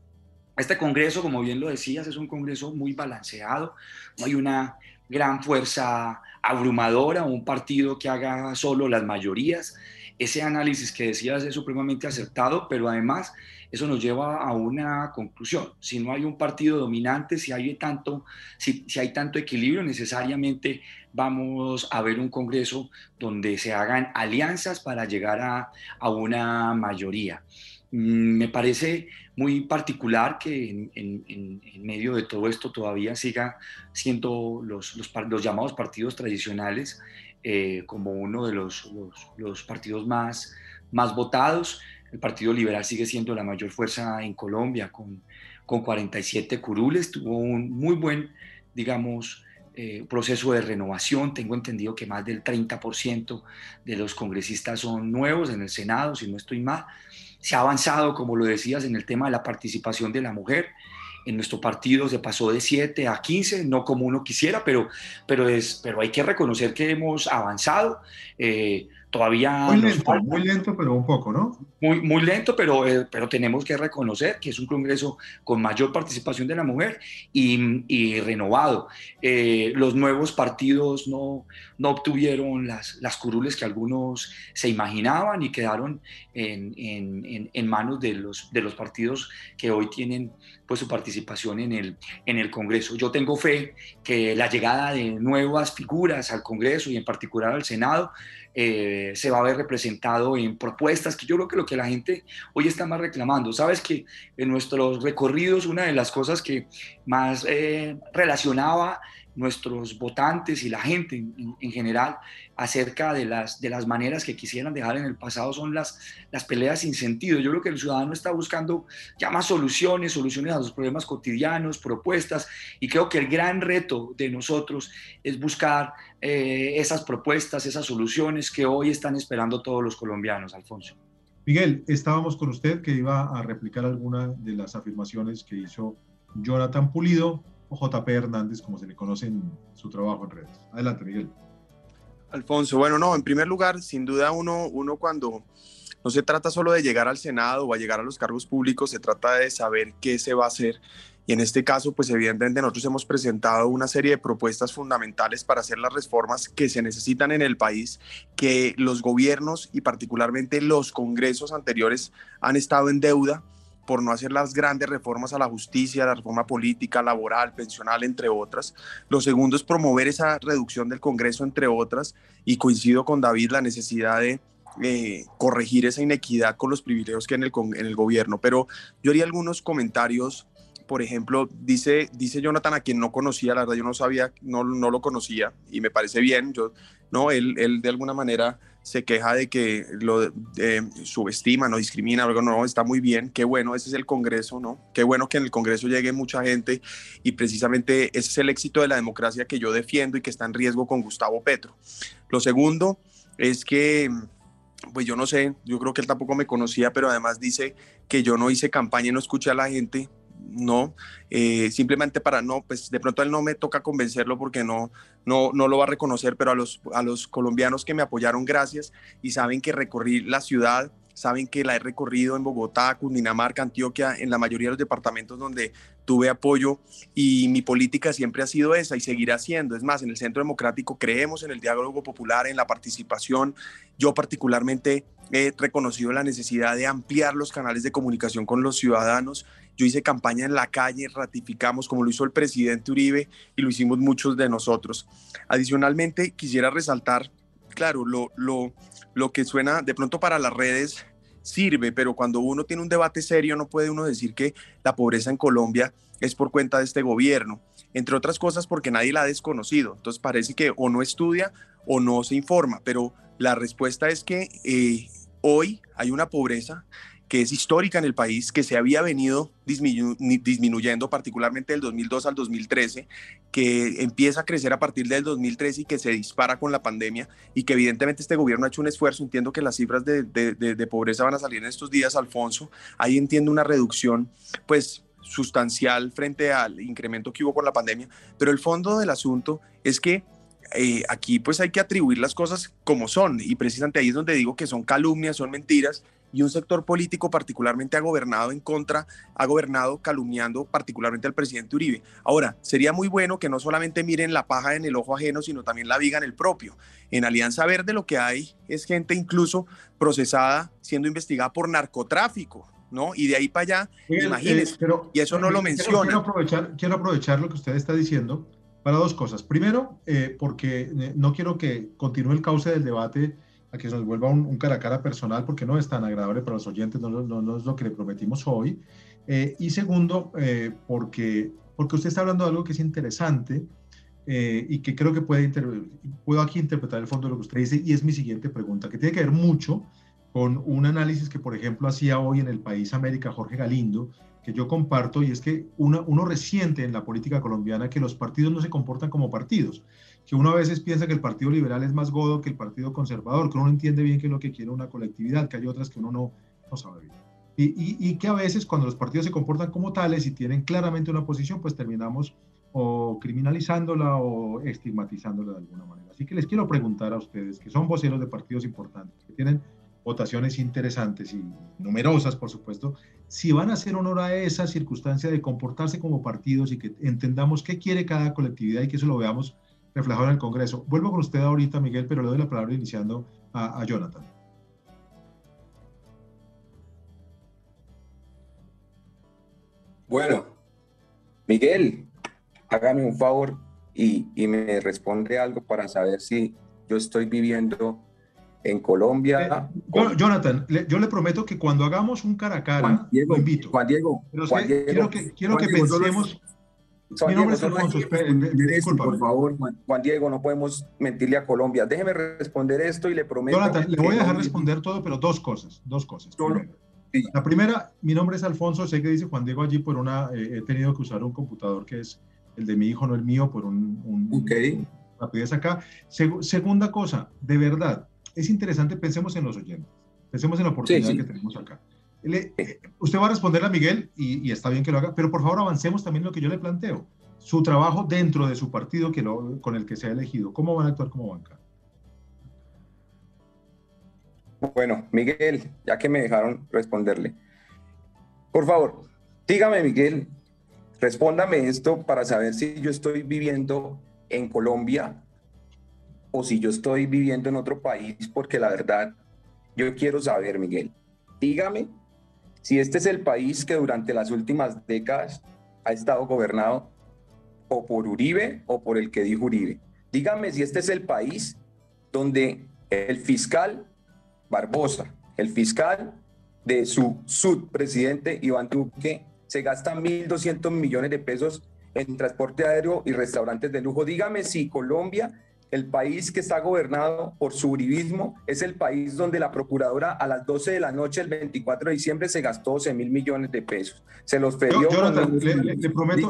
Este Congreso, como bien lo decías, es un Congreso muy balanceado, no hay una gran fuerza abrumadora, un partido que haga solo las mayorías, ese análisis que decías es supremamente acertado, pero además eso nos lleva a una conclusión. Si no hay un partido dominante, si hay tanto, si, hay tanto equilibrio, necesariamente vamos a ver un Congreso donde se hagan alianzas para llegar a, a una mayoría. Mm, me parece muy particular que en, medio de todo esto todavía siga siendo los, los, los llamados partidos tradicionales eh, como uno de los, los, partidos más, más votados. El Partido Liberal sigue siendo la mayor fuerza en Colombia con, con 47 curules. Tuvo un muy buen, digamos, eh, proceso de renovación. Tengo entendido que más del 30% de los congresistas son nuevos en el Senado, si no estoy mal. Se ha avanzado, como lo decías, en el tema de la participación de la mujer en nuestro partido se pasó de 7 a 15, no como uno quisiera, pero, pero, es, pero hay que reconocer que hemos avanzado. Eh, todavía... Muy lento, muy lento, pero un poco, ¿no? Muy, muy lento, pero, eh, pero tenemos que reconocer que es un Congreso con mayor participación de la mujer y, y renovado. Eh, los nuevos partidos no, no obtuvieron las, las curules que algunos se imaginaban y quedaron en, en, en, manos de los, de los partidos que hoy tienen pues, su participación en el, en el Congreso. Yo tengo fe que la llegada de nuevas figuras al Congreso y en particular al Senado eh, se va a ver representado en propuestas, que yo creo que lo que la gente hoy está más reclamando. Sabes que en nuestros recorridos una de las cosas que más eh, relacionaba nuestros votantes y la gente en, general acerca de las, de las maneras que quisieran dejar en el pasado son las, las peleas sin sentido. Yo creo que el ciudadano está buscando ya más soluciones, soluciones a los problemas cotidianos, propuestas, y creo que el gran reto de nosotros es buscar eh, esas propuestas, esas soluciones que hoy están esperando todos los colombianos, Alfonso. Miguel, estábamos con usted que iba a replicar alguna de las afirmaciones que hizo Jonathan Pulido JP Hernández, como se le conoce en su trabajo en redes. Adelante, Miguel. Alfonso, bueno, no, en primer lugar, sin duda uno, uno cuando no se trata solo de llegar al Senado o a llegar a los cargos públicos, se trata de saber qué se va a hacer. Y en este caso, pues evidentemente nosotros hemos presentado una serie de propuestas fundamentales para hacer las reformas que se necesitan en el país, que los gobiernos y particularmente los congresos anteriores han estado en deuda por no hacer las grandes reformas a la justicia, la reforma política, laboral, pensional, entre otras. Lo segundo es promover esa reducción del Congreso, entre otras, y coincido con David la necesidad de eh, corregir esa inequidad con los privilegios que hay en el, en el gobierno. Pero yo haría algunos comentarios por ejemplo, dice, dice Jonathan, a quien no conocía, la verdad yo no sabía, no, no lo conocía y me parece bien, yo, no, él, él de alguna manera se queja de que lo subestima, no discrimina, algo no, está muy bien, qué bueno, ese es el Congreso, ¿no? Qué bueno que en el Congreso llegue mucha gente y precisamente ese es el éxito de la democracia que yo defiendo y que está en riesgo con Gustavo Petro. Lo segundo es que, pues yo no sé, yo creo que él tampoco me conocía, pero además dice que yo no hice campaña y no escuché a la gente, no, eh, simplemente para no, pues de pronto a él no me toca convencerlo porque no, no, no lo va a reconocer, pero a los, a los colombianos que me apoyaron, gracias, y saben que recorrí la ciudad, saben que la he recorrido en Bogotá, Cundinamarca, Antioquia, en la mayoría de los departamentos donde tuve apoyo y mi política siempre ha sido esa y seguirá siendo. Es más, en el Centro Democrático creemos en el diálogo popular, en la participación. Yo particularmente he reconocido la necesidad de ampliar los canales de comunicación con los ciudadanos yo hice campaña en la calle, ratificamos como lo hizo el presidente Uribe y lo hicimos muchos de nosotros. Adicionalmente, quisiera resaltar, claro, lo, lo, lo que suena de pronto para las redes sirve, pero cuando uno tiene un debate serio no puede uno decir que la pobreza en Colombia es por cuenta de este gobierno, entre otras cosas porque nadie la ha desconocido. Entonces parece que o no estudia o no se informa, pero la respuesta es que eh, hoy hay una pobreza que es histórica en el país, que se había venido disminuyendo particularmente del 2002 al 2013, que empieza a crecer a partir del 2013 y que se dispara con la pandemia y que evidentemente este gobierno ha hecho un esfuerzo. Entiendo que las cifras de, pobreza van a salir en estos días, Alfonso. Ahí entiendo una reducción, pues sustancial frente al incremento que hubo con la pandemia, pero el fondo del asunto es que eh, aquí pues hay que atribuir las cosas como son y precisamente ahí es donde digo que son calumnias, son mentiras y un sector político particularmente ha gobernado en contra, ha gobernado calumniando particularmente al presidente Uribe. Ahora, sería muy bueno que no solamente miren la paja en el ojo ajeno, sino también la viga en el propio. En Alianza Verde lo que hay es gente incluso procesada, siendo investigada por narcotráfico. ¿no? Y de ahí para allá, imagínense, eh, y eso no lo menciona. Quiero aprovechar, quiero aprovechar lo que usted está diciendo para dos cosas. Primero, eh, porque eh, no quiero que continúe el cauce del debate a que se nos vuelva un, cara a cara personal porque no es tan agradable para los oyentes, no, no, es lo que le prometimos hoy. Eh, y segundo, eh, porque, porque usted está hablando de algo que es interesante eh, y que creo que puede puedo aquí interpretar el fondo de lo que usted dice y es mi siguiente pregunta, que tiene que ver mucho con un análisis que, por ejemplo, hacía hoy en el País América Jorge Galindo, que yo comparto, y es que uno resiente en la política colombiana que los partidos no se comportan como partidos que uno a veces piensa que el Partido Liberal es más godo que el Partido Conservador, que uno no entiende bien qué es lo que quiere una colectividad, que hay otras que uno no, no sabe bien. y, que a veces cuando los partidos se comportan como tales y tienen claramente una posición, pues terminamos o criminalizándola o estigmatizándola de alguna manera. Así que les quiero preguntar a ustedes, que son voceros de partidos importantes, que tienen votaciones interesantes y numerosas, por supuesto, si van a hacer honor a esa circunstancia de comportarse como partidos y que entendamos qué quiere cada colectividad y que eso lo veamos reflejado en el Congreso. Vuelvo con usted ahorita, Miguel, pero le doy la palabra iniciando a, a Jonathan. Bueno, Miguel, hágame un favor y, y, me responde algo para saber si yo estoy viviendo en Colombia. Eh, Jonathan, yo le prometo que cuando hagamos un cara a cara, lo invito. Juan Diego, Juan Diego quiero que, quiero que pensemos. Mi nombre es Alfonso, por favor, Juan, Diego, no podemos mentirle a Colombia. Déjeme responder esto y le prometo. Jonathan, le voy a dejar responder todo, pero dos cosas, dos cosas. La primera, mi nombre es Alfonso, sé que dice Juan Diego allí por una, eh, he tenido que usar un computador que es el de mi hijo, no el mío, por un, un okay. rapidez acá. segunda cosa, de verdad, es interesante, pensemos en los oyentes, pensemos en la oportunidad que tenemos acá. Usted va a responder a Miguel y, está bien que lo haga, pero por favor avancemos también lo que yo le planteo. Su trabajo dentro de su partido que lo, con el que se ha elegido. ¿Cómo van a actuar como banca? Bueno, Miguel, ya que me dejaron responderle. Por favor, dígame, Miguel, respóndame esto para saber si yo estoy viviendo en Colombia o si yo estoy viviendo en otro país, porque la verdad, yo quiero saber, Miguel, dígame si este es el país que durante las últimas décadas ha estado gobernado o por Uribe o por el que dijo Uribe. Dígame si este es el país donde el fiscal Barbosa, el fiscal de su subpresidente Iván Duque, se gasta 1.200 millones de pesos en transporte aéreo y restaurantes de lujo. Dígame si Colombia el país que está gobernado por su uribismo es el país donde la procuradora a las 12 de la noche el 24 de diciembre se gastó 12 mil millones de pesos. Se los pidió. le, prometo,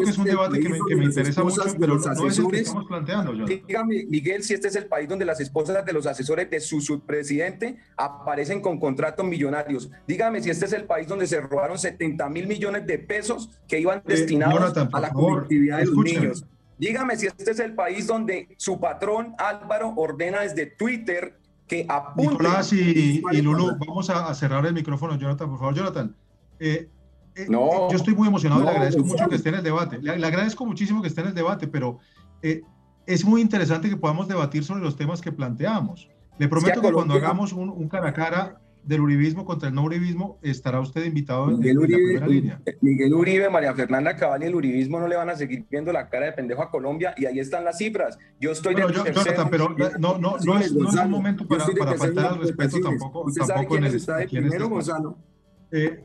que es un debate que me, interesa mucho, pero no es el que estamos planteando. Dígame, Miguel, si este es el país donde las esposas de los asesores de su subpresidente aparecen con contratos millonarios. Dígame si este es el país donde se robaron 70 mil millones de pesos que iban eh, destinados a la conectividad de los niños. Dígame si este es el país donde su patrón Álvaro ordena desde Twitter que apunte. Nicolás y, y Lulu, vamos a, cerrar el micrófono, Jonathan, por favor, Jonathan. Eh, eh, no, yo estoy muy emocionado, le agradezco mucho que esté en el debate. Le, agradezco muchísimo que esté en el debate, pero eh, es muy interesante que podamos debatir sobre los temas que planteamos. Le prometo que, cuando hagamos un, un cara a cara del uribismo contra el no uribismo, estará usted invitado Miguel en, Uribe, la primera línea. Miguel Uribe, María Fernanda Cabal y el uribismo no le van a seguir viendo la cara de pendejo a Colombia y ahí están las cifras. Yo estoy bueno, yo, Jonathan, pero no, no, no, es, no es un momento para, para faltar al respeto tampoco, tampoco en el, está de primero, Gonzalo. Eh,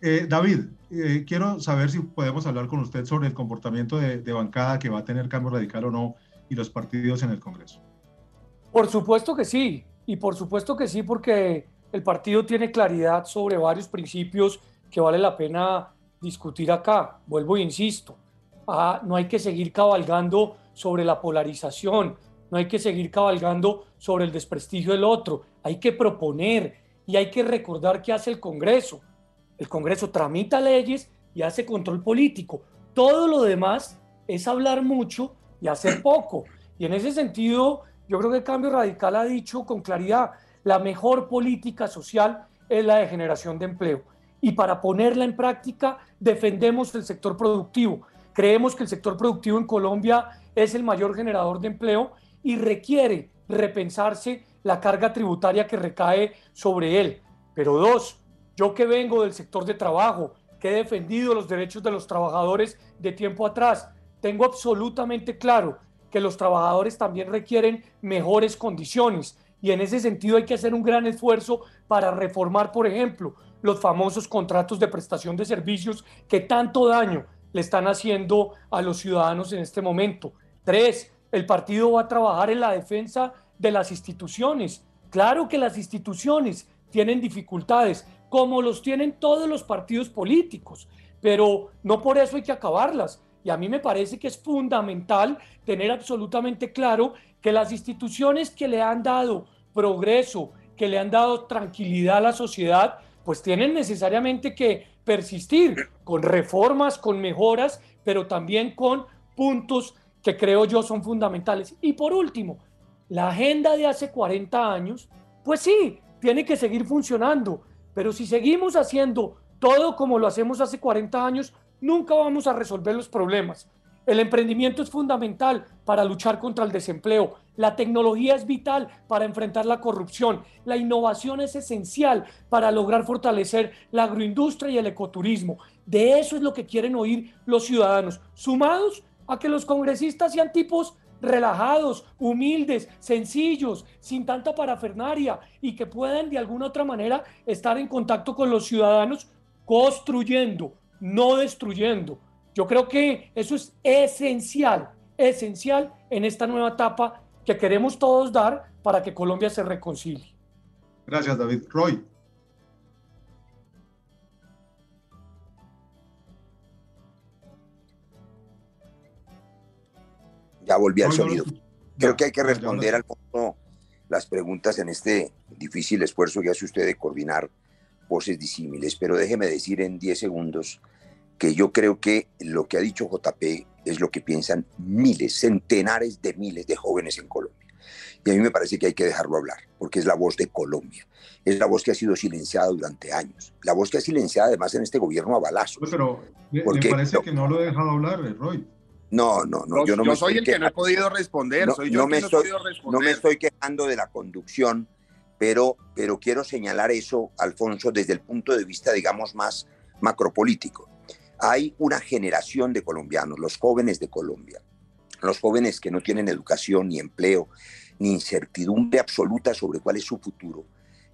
eh, David, eh, quiero saber si podemos hablar con usted sobre el comportamiento de, de bancada que va a tener cambio radical o no y los partidos en el Congreso. Por supuesto que sí, y por supuesto que sí, porque el partido tiene claridad sobre varios principios que vale la pena discutir acá. Vuelvo e insisto, no hay que seguir cabalgando sobre la polarización, no hay que seguir cabalgando sobre el desprestigio del otro, hay que proponer y hay que recordar qué hace el Congreso. El Congreso tramita leyes y hace control político. Todo lo demás es hablar mucho y hacer poco. Y en ese sentido, yo creo que el cambio radical ha dicho con claridad, la mejor política social es la de generación de empleo. Y para ponerla en práctica, defendemos el sector productivo. Creemos que el sector productivo en Colombia es el mayor generador de empleo y requiere repensarse la carga tributaria que recae sobre él. Pero dos, yo que vengo del sector de trabajo, que he defendido los derechos de los trabajadores de tiempo atrás, tengo absolutamente claro que los trabajadores también requieren mejores condiciones y en ese sentido hay que hacer un gran esfuerzo para reformar, por ejemplo, los famosos contratos de prestación de servicios que tanto daño le están haciendo a los ciudadanos en este momento. Tres, el partido va a trabajar en la defensa de las instituciones. Claro que las instituciones tienen dificultades, como los tienen todos los partidos políticos, pero no por eso hay que acabarlas. Y a mí me parece que es fundamental tener absolutamente claro que las instituciones que le han dado progreso, que le han dado tranquilidad a la sociedad, pues tienen necesariamente que persistir con reformas, con mejoras, pero también con puntos que creo yo son fundamentales. Y por último, la agenda de hace 40 años, pues sí, tiene que seguir funcionando, pero si seguimos haciendo todo como lo hacemos hace 40 años, nunca vamos a resolver los problemas. El emprendimiento es fundamental para luchar contra el desempleo. La tecnología es vital para enfrentar la corrupción. La innovación es esencial para lograr fortalecer la agroindustria y el ecoturismo. De eso es lo que quieren oír los ciudadanos, sumados a que los congresistas sean tipos relajados, humildes, sencillos, sin tanta parafernaria y que puedan de alguna otra manera estar en contacto con los ciudadanos construyendo, no destruyendo. Yo creo que eso es esencial, esencial en esta nueva etapa que queremos todos dar para que Colombia se reconcilie. Gracias, David. Roy. Ya volví al sonido. Creo que hay que responder al fondo las preguntas en este difícil esfuerzo que hace usted de coordinar voces disímiles, pero déjeme decir en 10 segundos que yo creo que lo que ha dicho JP es lo que piensan miles, centenares de miles de jóvenes en Colombia. Y a mí me parece que hay que dejarlo hablar, porque es la voz de Colombia. Es la voz que ha sido silenciada durante años. La voz que ha silenciada además en este gobierno a balazo. Pero me parece que no lo he dejado hablar, Roy. No, no, no. Yo, no yo soy el que no he podido responder. No, soy yo me estoy, no me estoy quejando de la conducción, pero, pero quiero señalar eso, Alfonso, desde el punto de vista, digamos, más macropolítico. Hay una generación de colombianos, los jóvenes de Colombia, los jóvenes que no tienen educación ni empleo, ni incertidumbre absoluta sobre cuál es su futuro,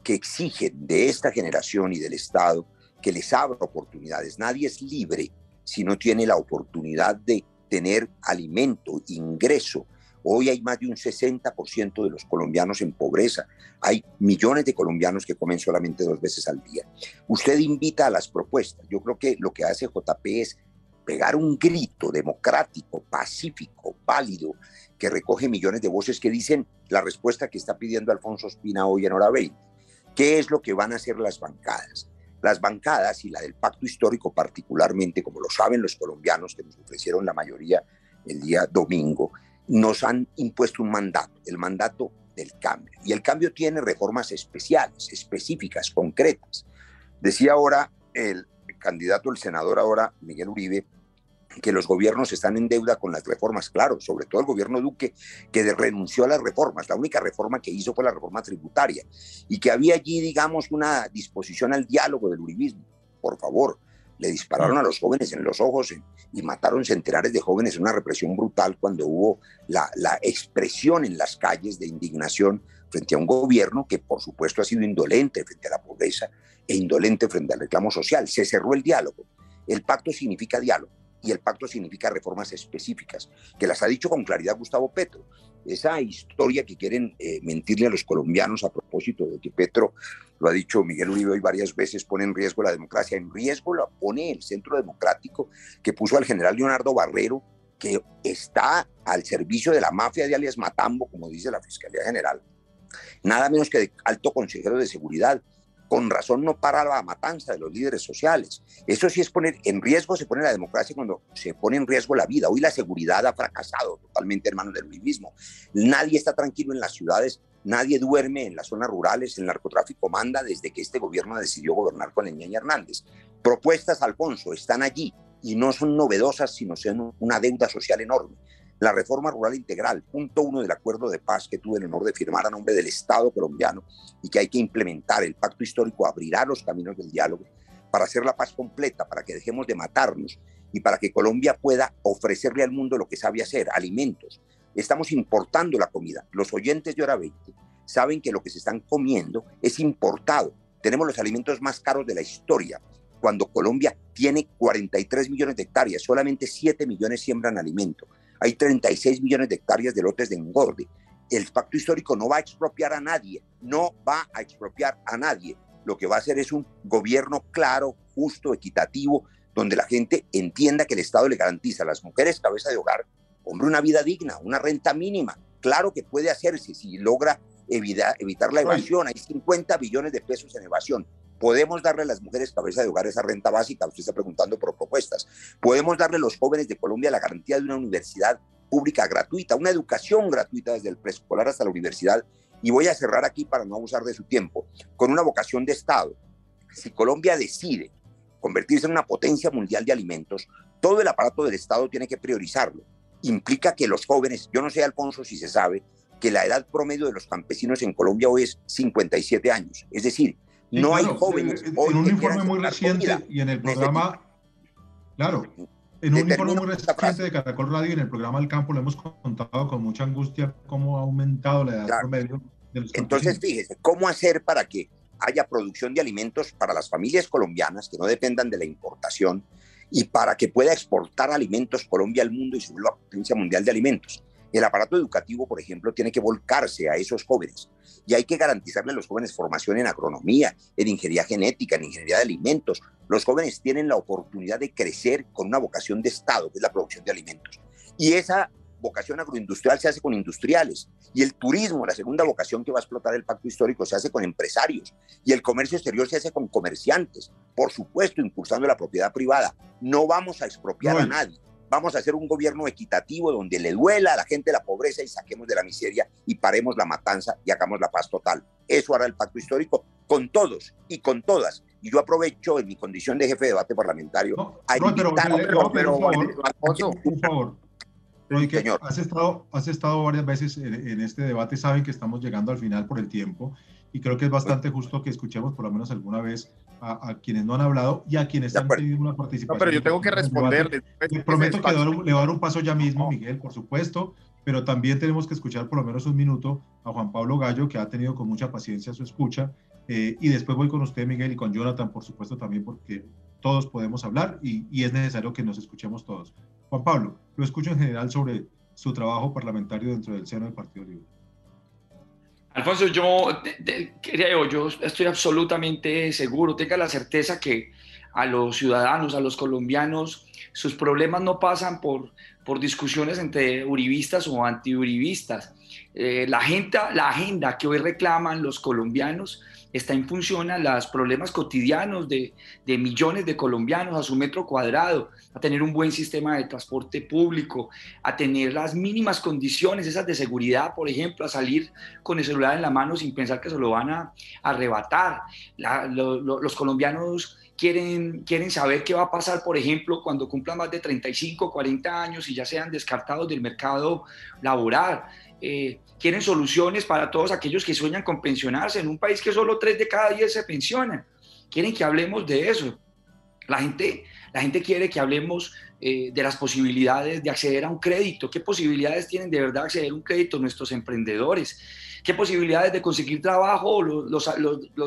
que exigen de esta generación y del Estado que les abra oportunidades. Nadie es libre si no tiene la oportunidad de tener alimento, ingreso. Hoy hay más de un 60% de los colombianos en pobreza. Hay millones de colombianos que comen solamente dos veces al día. Usted invita a las propuestas. Yo creo que lo que hace JP es pegar un grito democrático, pacífico, válido, que recoge millones de voces que dicen la respuesta que está pidiendo Alfonso Espina hoy en hora 20. ¿Qué es lo que van a hacer las bancadas? Las bancadas y la del pacto histórico particularmente, como lo saben los colombianos que nos ofrecieron la mayoría el día domingo, nos han impuesto un mandato, el mandato del cambio. Y el cambio tiene reformas especiales, específicas, concretas. Decía ahora el candidato, el senador ahora, Miguel Uribe, que los gobiernos están en deuda con las reformas, claro, sobre todo el gobierno Duque, que renunció a las reformas. La única reforma que hizo fue la reforma tributaria y que había allí, digamos, una disposición al diálogo del uribismo. Por favor, le dispararon a los jóvenes en los ojos y mataron centenares de jóvenes en una represión brutal cuando hubo la, la expresión en las calles de indignación frente a un gobierno que por supuesto ha sido indolente frente a la pobreza e indolente frente al reclamo social. Se cerró el diálogo. El pacto significa diálogo y el pacto significa reformas específicas, que las ha dicho con claridad Gustavo Petro. Esa historia que quieren eh, mentirle a los colombianos a propósito de que Petro, lo ha dicho Miguel Uribe hoy varias veces, pone en riesgo la democracia, en riesgo la pone el Centro Democrático que puso al general Leonardo Barrero, que está al servicio de la mafia de alias Matambo, como dice la Fiscalía General, nada menos que de alto consejero de seguridad, con razón no para la matanza de los líderes sociales. Eso sí es poner en riesgo, se pone la democracia cuando se pone en riesgo la vida. Hoy la seguridad ha fracasado totalmente, hermanos del mismo. Nadie está tranquilo en las ciudades, nadie duerme en las zonas rurales, el narcotráfico manda desde que este gobierno decidió gobernar con Leñaña Hernández. Propuestas, Alfonso, están allí y no son novedosas, sino son una deuda social enorme la reforma rural integral, punto uno del acuerdo de paz que tuve el honor de firmar a nombre del Estado colombiano y que hay que implementar. El pacto histórico abrirá los caminos del diálogo para hacer la paz completa, para que dejemos de matarnos y para que Colombia pueda ofrecerle al mundo lo que sabe hacer, alimentos. Estamos importando la comida. Los oyentes de Hora 20 saben que lo que se están comiendo es importado. Tenemos los alimentos más caros de la historia. Cuando Colombia tiene 43 millones de hectáreas, solamente 7 millones siembran alimento hay 36 millones de hectáreas de lotes de engorde. El pacto histórico no va a expropiar a nadie, no va a expropiar a nadie. Lo que va a hacer es un gobierno claro, justo, equitativo, donde la gente entienda que el Estado le garantiza a las mujeres cabeza de hogar, hombre, una vida digna, una renta mínima. Claro que puede hacerse si logra evitar, evitar la evasión. Hay 50 billones de pesos en evasión. Podemos darle a las mujeres cabeza de hogar esa renta básica, usted está preguntando por propuestas. Podemos darle a los jóvenes de Colombia la garantía de una universidad pública gratuita, una educación gratuita desde el preescolar hasta la universidad. Y voy a cerrar aquí para no abusar de su tiempo, con una vocación de Estado. Si Colombia decide convertirse en una potencia mundial de alimentos, todo el aparato del Estado tiene que priorizarlo. Implica que los jóvenes, yo no sé, Alfonso, si se sabe, que la edad promedio de los campesinos en Colombia hoy es 57 años. Es decir, no hay jóvenes. En, un informe muy reciente y en el programa, claro, en un informe muy reciente de Caracol Radio y en el programa del campo lo hemos contado con mucha angustia cómo ha aumentado la edad promedio de los Entonces, fíjese, ¿cómo hacer para que haya producción de alimentos para las familias colombianas que no dependan de la importación y para que pueda exportar alimentos Colombia al mundo y subir la potencia mundial de alimentos? El aparato educativo, por ejemplo, tiene que volcarse a esos jóvenes y hay que garantizarle a los jóvenes formación en agronomía, en ingeniería genética, en ingeniería de alimentos. Los jóvenes tienen la oportunidad de crecer con una vocación de Estado, que es la producción de alimentos. Y esa vocación agroindustrial se hace con industriales y el turismo, la segunda vocación que va a explotar el pacto histórico, se hace con empresarios y el comercio exterior se hace con comerciantes, por supuesto, impulsando la propiedad privada. No vamos a expropiar a nadie vamos a hacer un gobierno equitativo donde le duela a la gente la pobreza y saquemos de la miseria y paremos la matanza y hagamos la paz total. Eso hará el pacto histórico con todos y con todas. Y yo aprovecho en mi condición de jefe de debate parlamentario a invitar... pero, por favor, Señor. Has, estado, has estado varias veces en, este debate, saben que estamos llegando al final por el tiempo y creo que es bastante justo que escuchemos por lo menos alguna vez a, quienes no han hablado y a quienes han tenido una participación. pero yo tengo que responder. Le prometo que le voy a dar un paso ya mismo, Miguel, por supuesto, pero también tenemos que escuchar por lo menos un minuto a Juan Pablo Gallo, que ha tenido con mucha paciencia su escucha, eh, y después voy con usted, Miguel, y con Jonathan, por supuesto, también, porque todos podemos hablar y, y es necesario que nos escuchemos todos. Juan Pablo, lo escucho en general sobre su trabajo parlamentario dentro del seno del Partido Libre. Alfonso, yo creo, yo estoy absolutamente seguro, tenga la certeza que a los ciudadanos, a los colombianos, sus problemas no pasan por, por discusiones entre uribistas o antiuribistas. Eh, la, agenda, la agenda que hoy reclaman los colombianos está en función a los problemas cotidianos de, de, millones de colombianos a su metro cuadrado, a tener un buen sistema de transporte público, a tener las mínimas condiciones, esas de seguridad, por ejemplo, a salir con el celular en la mano sin pensar que se lo van a arrebatar. los colombianos quieren, quieren saber qué va a pasar, por ejemplo, cuando cumplan más de 35, 40 años y ya sean descartados del mercado laboral. Eh, quieren soluciones para todos aquellos que sueñan con pensionarse en un país que solo 3 de cada 10 se pensionan. Quieren que hablemos de eso. La gente, la gente quiere que hablemos eh, de las posibilidades de acceder a un crédito. ¿Qué posibilidades tienen de verdad de acceder a un crédito nuestros emprendedores? ¿Qué posibilidades de conseguir trabajo los,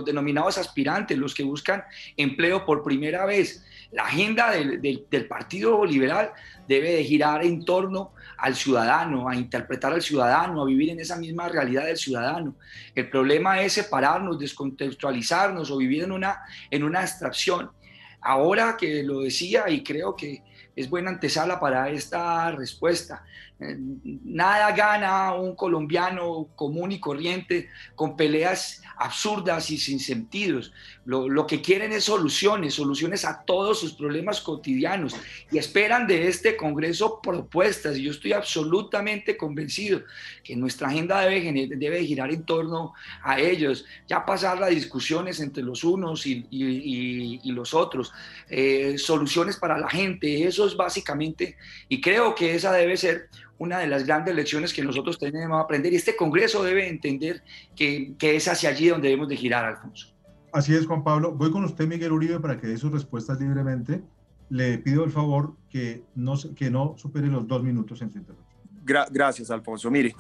denominados aspirantes, los que buscan empleo por primera vez? La agenda del, Partido Liberal debe de girar en torno al ciudadano, a interpretar al ciudadano, a vivir en esa misma realidad del ciudadano. El problema es separarnos, descontextualizarnos o vivir en una, en una abstracción. Ahora que lo decía y creo que es buena antesala para esta respuesta. Nada gana un colombiano común y corriente con peleas absurdas y sin sentidos. Lo, que quieren es soluciones, soluciones a todos sus problemas cotidianos y esperan de este Congreso propuestas. Y yo estoy absolutamente convencido que nuestra agenda debe, girar en torno a ellos, ya pasar las discusiones entre los unos y los otros, eh, soluciones para la gente, eso es básicamente, y creo que esa debe ser una de las grandes lecciones que nosotros tenemos que aprender y este Congreso debe entender que, que, es hacia allí donde debemos de girar, Alfonso. Así es, Juan Pablo. Voy con usted, Miguel Uribe, para que dé sus respuestas libremente. Le pido el favor que no, que no supere los dos minutos en su intervención. Gra gracias, Alfonso. Mire,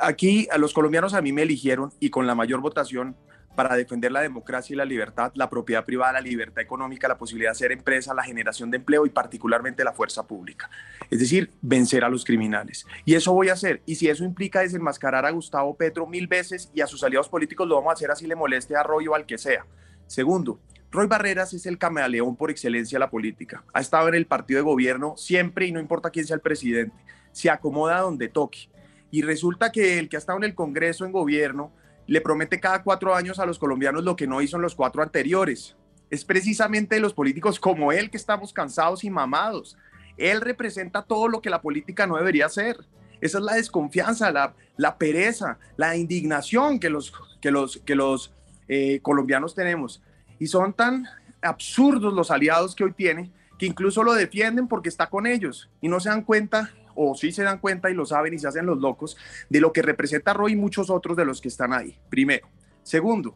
aquí a los colombianos a mí me eligieron y con la mayor votación para defender la democracia y la libertad, la propiedad privada, la libertad económica, la posibilidad de ser empresa, la generación de empleo y particularmente la fuerza pública. Es decir, vencer a los criminales. Y eso voy a hacer. Y si eso implica desenmascarar a Gustavo Petro mil veces y a sus aliados políticos, lo vamos a hacer así le moleste a Roy o al que sea. Segundo, Roy Barreras es el camaleón por excelencia de la política. Ha estado en el partido de gobierno siempre y no importa quién sea el presidente. Se acomoda donde toque. Y resulta que el que ha estado en el Congreso en gobierno le promete cada cuatro años a los colombianos lo que no hizo en los cuatro anteriores. Es precisamente los políticos como él que estamos cansados y mamados. Él representa todo lo que la política no debería ser. Esa es la desconfianza, la, la pereza, la indignación que los, que los, que los eh, colombianos tenemos. Y son tan absurdos los aliados que hoy tiene que incluso lo defienden porque está con ellos y no se dan cuenta o sí se dan cuenta y lo saben y se hacen los locos de lo que representa Roy y muchos otros de los que están ahí. Primero. Segundo,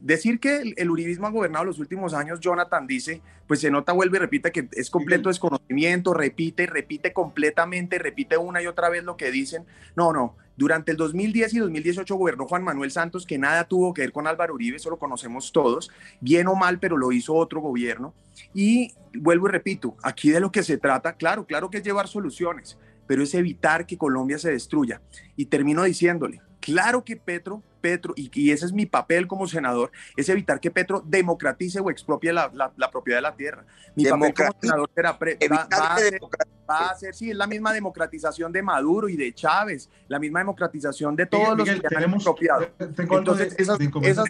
decir que el, uribismo ha gobernado los últimos años, Jonathan dice, pues se nota, vuelve y repite que es completo desconocimiento, repite, repite completamente, repite una y otra vez lo que dicen. No, no, durante el 2010 y 2018 gobernó Juan Manuel Santos, que nada tuvo que ver con Álvaro Uribe, eso lo conocemos todos, bien o mal, pero lo hizo otro gobierno. Y vuelvo y repito, aquí de lo que se trata, claro, claro que es llevar soluciones, pero es evitar que Colombia se destruya. Y termino diciéndole, claro que Petro, Petro, y, ese es mi papel como senador, es evitar que Petro democratice o expropie la, propiedad de la tierra. Mi papel como senador será va, a ser, sí, es la misma democratización de Maduro y de Chávez, la misma democratización de todos los que han expropiado. Entonces, esas, esas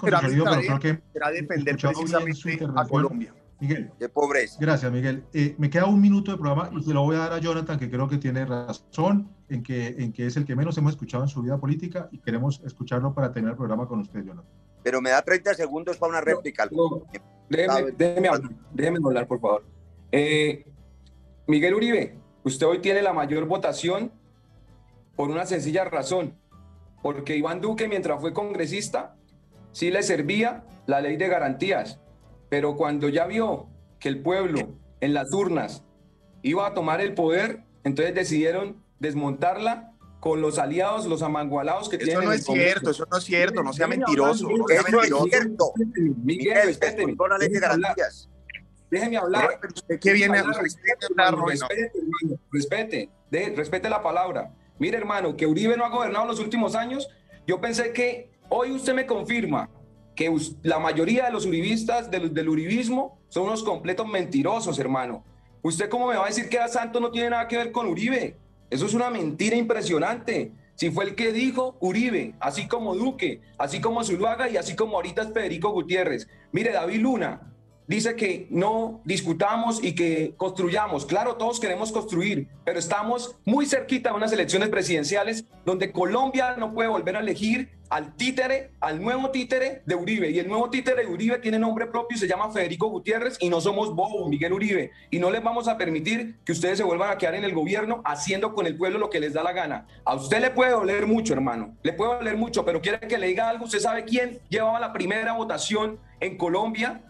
será defender precisamente a Colombia. Miguel. De pobreza. Gracias, Miguel. Eh, me queda un minuto de programa y se lo voy a dar a Jonathan, que creo que tiene razón en que, en que es el que menos hemos escuchado en su vida política y queremos escucharlo para tener el programa con usted, Jonathan. Pero me da 30 segundos para una réplica. déjeme, hablar, por favor. Eh, Miguel Uribe, usted hoy tiene la mayor votación por una sencilla razón. Porque Iván Duque, mientras fue congresista, sí le servía la ley de garantías pero cuando ya vio que el pueblo en las urnas iba a tomar el poder, entonces decidieron desmontarla con los aliados, los amangualados que tienen. Eso no es cierto, eso no es cierto, no sea mentiroso. No sea eso mentiroso. es cierto. Miguel, garantías. Déjeme hablar. ¿Qué viene a respete, respete, respete la palabra. Mire, hermano, que Uribe no ha gobernado los últimos años. Yo pensé que hoy usted me confirma que la mayoría de los uribistas del, uribismo son unos completos mentirosos, hermano. ¿Usted cómo me va a decir que a Santos no tiene nada que ver con Uribe? Eso es una mentira impresionante. Si fue el que dijo Uribe, así como Duque, así como Zuluaga y así como ahorita es Federico Gutiérrez. Mire, David Luna, dice que no discutamos y que construyamos. Claro, todos queremos construir, pero estamos muy cerquita de unas elecciones presidenciales donde Colombia no puede volver a elegir al títere, al nuevo títere de Uribe. Y el nuevo títere de Uribe tiene nombre propio y se llama Federico Gutiérrez y no somos Bobo, Miguel Uribe. Y no les vamos a permitir que ustedes se vuelvan a quedar en el gobierno haciendo con el pueblo lo que les da la gana. A usted le puede doler mucho, hermano. Le puede doler mucho, pero quiere que le diga algo. Usted sabe quién llevaba la primera votación en Colombia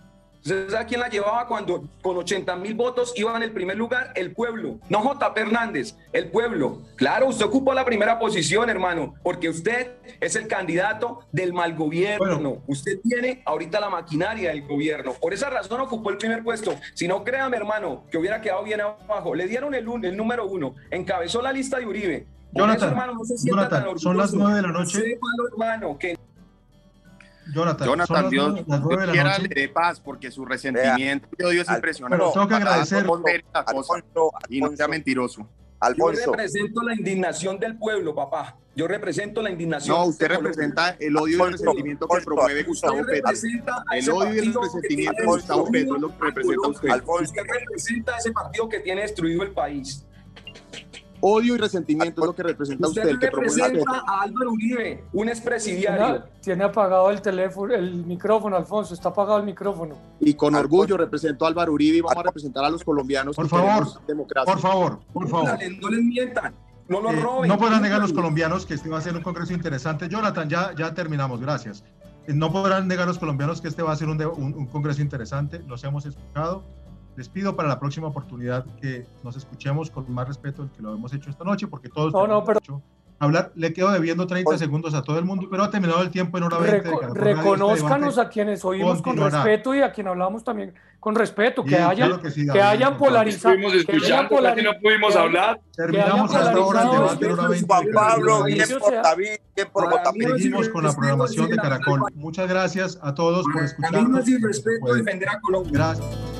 ¿Usted sabe quién la llevaba cuando con 80 mil votos iba en el primer lugar? El pueblo. No J. Hernández, el pueblo. Claro, usted ocupó la primera posición, hermano, porque usted es el candidato del mal gobierno. Usted tiene ahorita la maquinaria del gobierno. Por esa razón ocupó el primer puesto. Si no, créame, hermano, que hubiera quedado bien abajo. Le dieron el, el número uno. Encabezó la lista de Uribe. Jonathan, Jonathan son las nueve de la noche. hermano, que Jonathan, Jonathan Dios, Dios quiera le dé paz porque su resentimiento y odio es impresionante. Pero tengo que agradecer. y no sea mentiroso. Alfonso. Yo represento la indignación del pueblo, papá. Yo represento la indignación. No, usted representa el odio y el resentimiento que promueve Gustavo Petro. El odio y el resentimiento de Gustavo Petro es lo que representa usted. Alfonso. Usted representa ese partido que tiene destruido el país. Odio y resentimiento es lo que representa usted. Usted que representa a Álvaro Uribe, un expresidiario. Tiene apagado el teléfono, el micrófono, Alfonso, está apagado el micrófono. Y con orgullo represento a Álvaro Uribe y vamos a representar a los colombianos. Por favor, democracia. por favor, por favor. No les mientan. No lo eh, roben. no podrán negar los colombianos que este va a ser un congreso interesante. Jonathan, ya, ya terminamos, gracias. Eh, no podrán negar los colombianos que este va a ser un, un, un congreso interesante. Los hemos escuchado les pido para la próxima oportunidad que nos escuchemos con más respeto del que lo hemos hecho esta noche, porque todos no, no, pero... hablar. Le quedo debiendo 30 segundos a todo el mundo, pero ha terminado el tiempo en hora 20. Reco reconózcanos a quienes oímos con respeto y a quien hablamos también con respeto, que hayan, que, hayan polarizado. No escuchar, que no pudimos hablar. Terminamos hasta ahora el debate en hora 20. Juan Pablo, bien por David, bien por Seguimos con la programación de Caracol. Muchas gracias a todos por escucharnos. A mí respeto defender a Colombia. Gracias.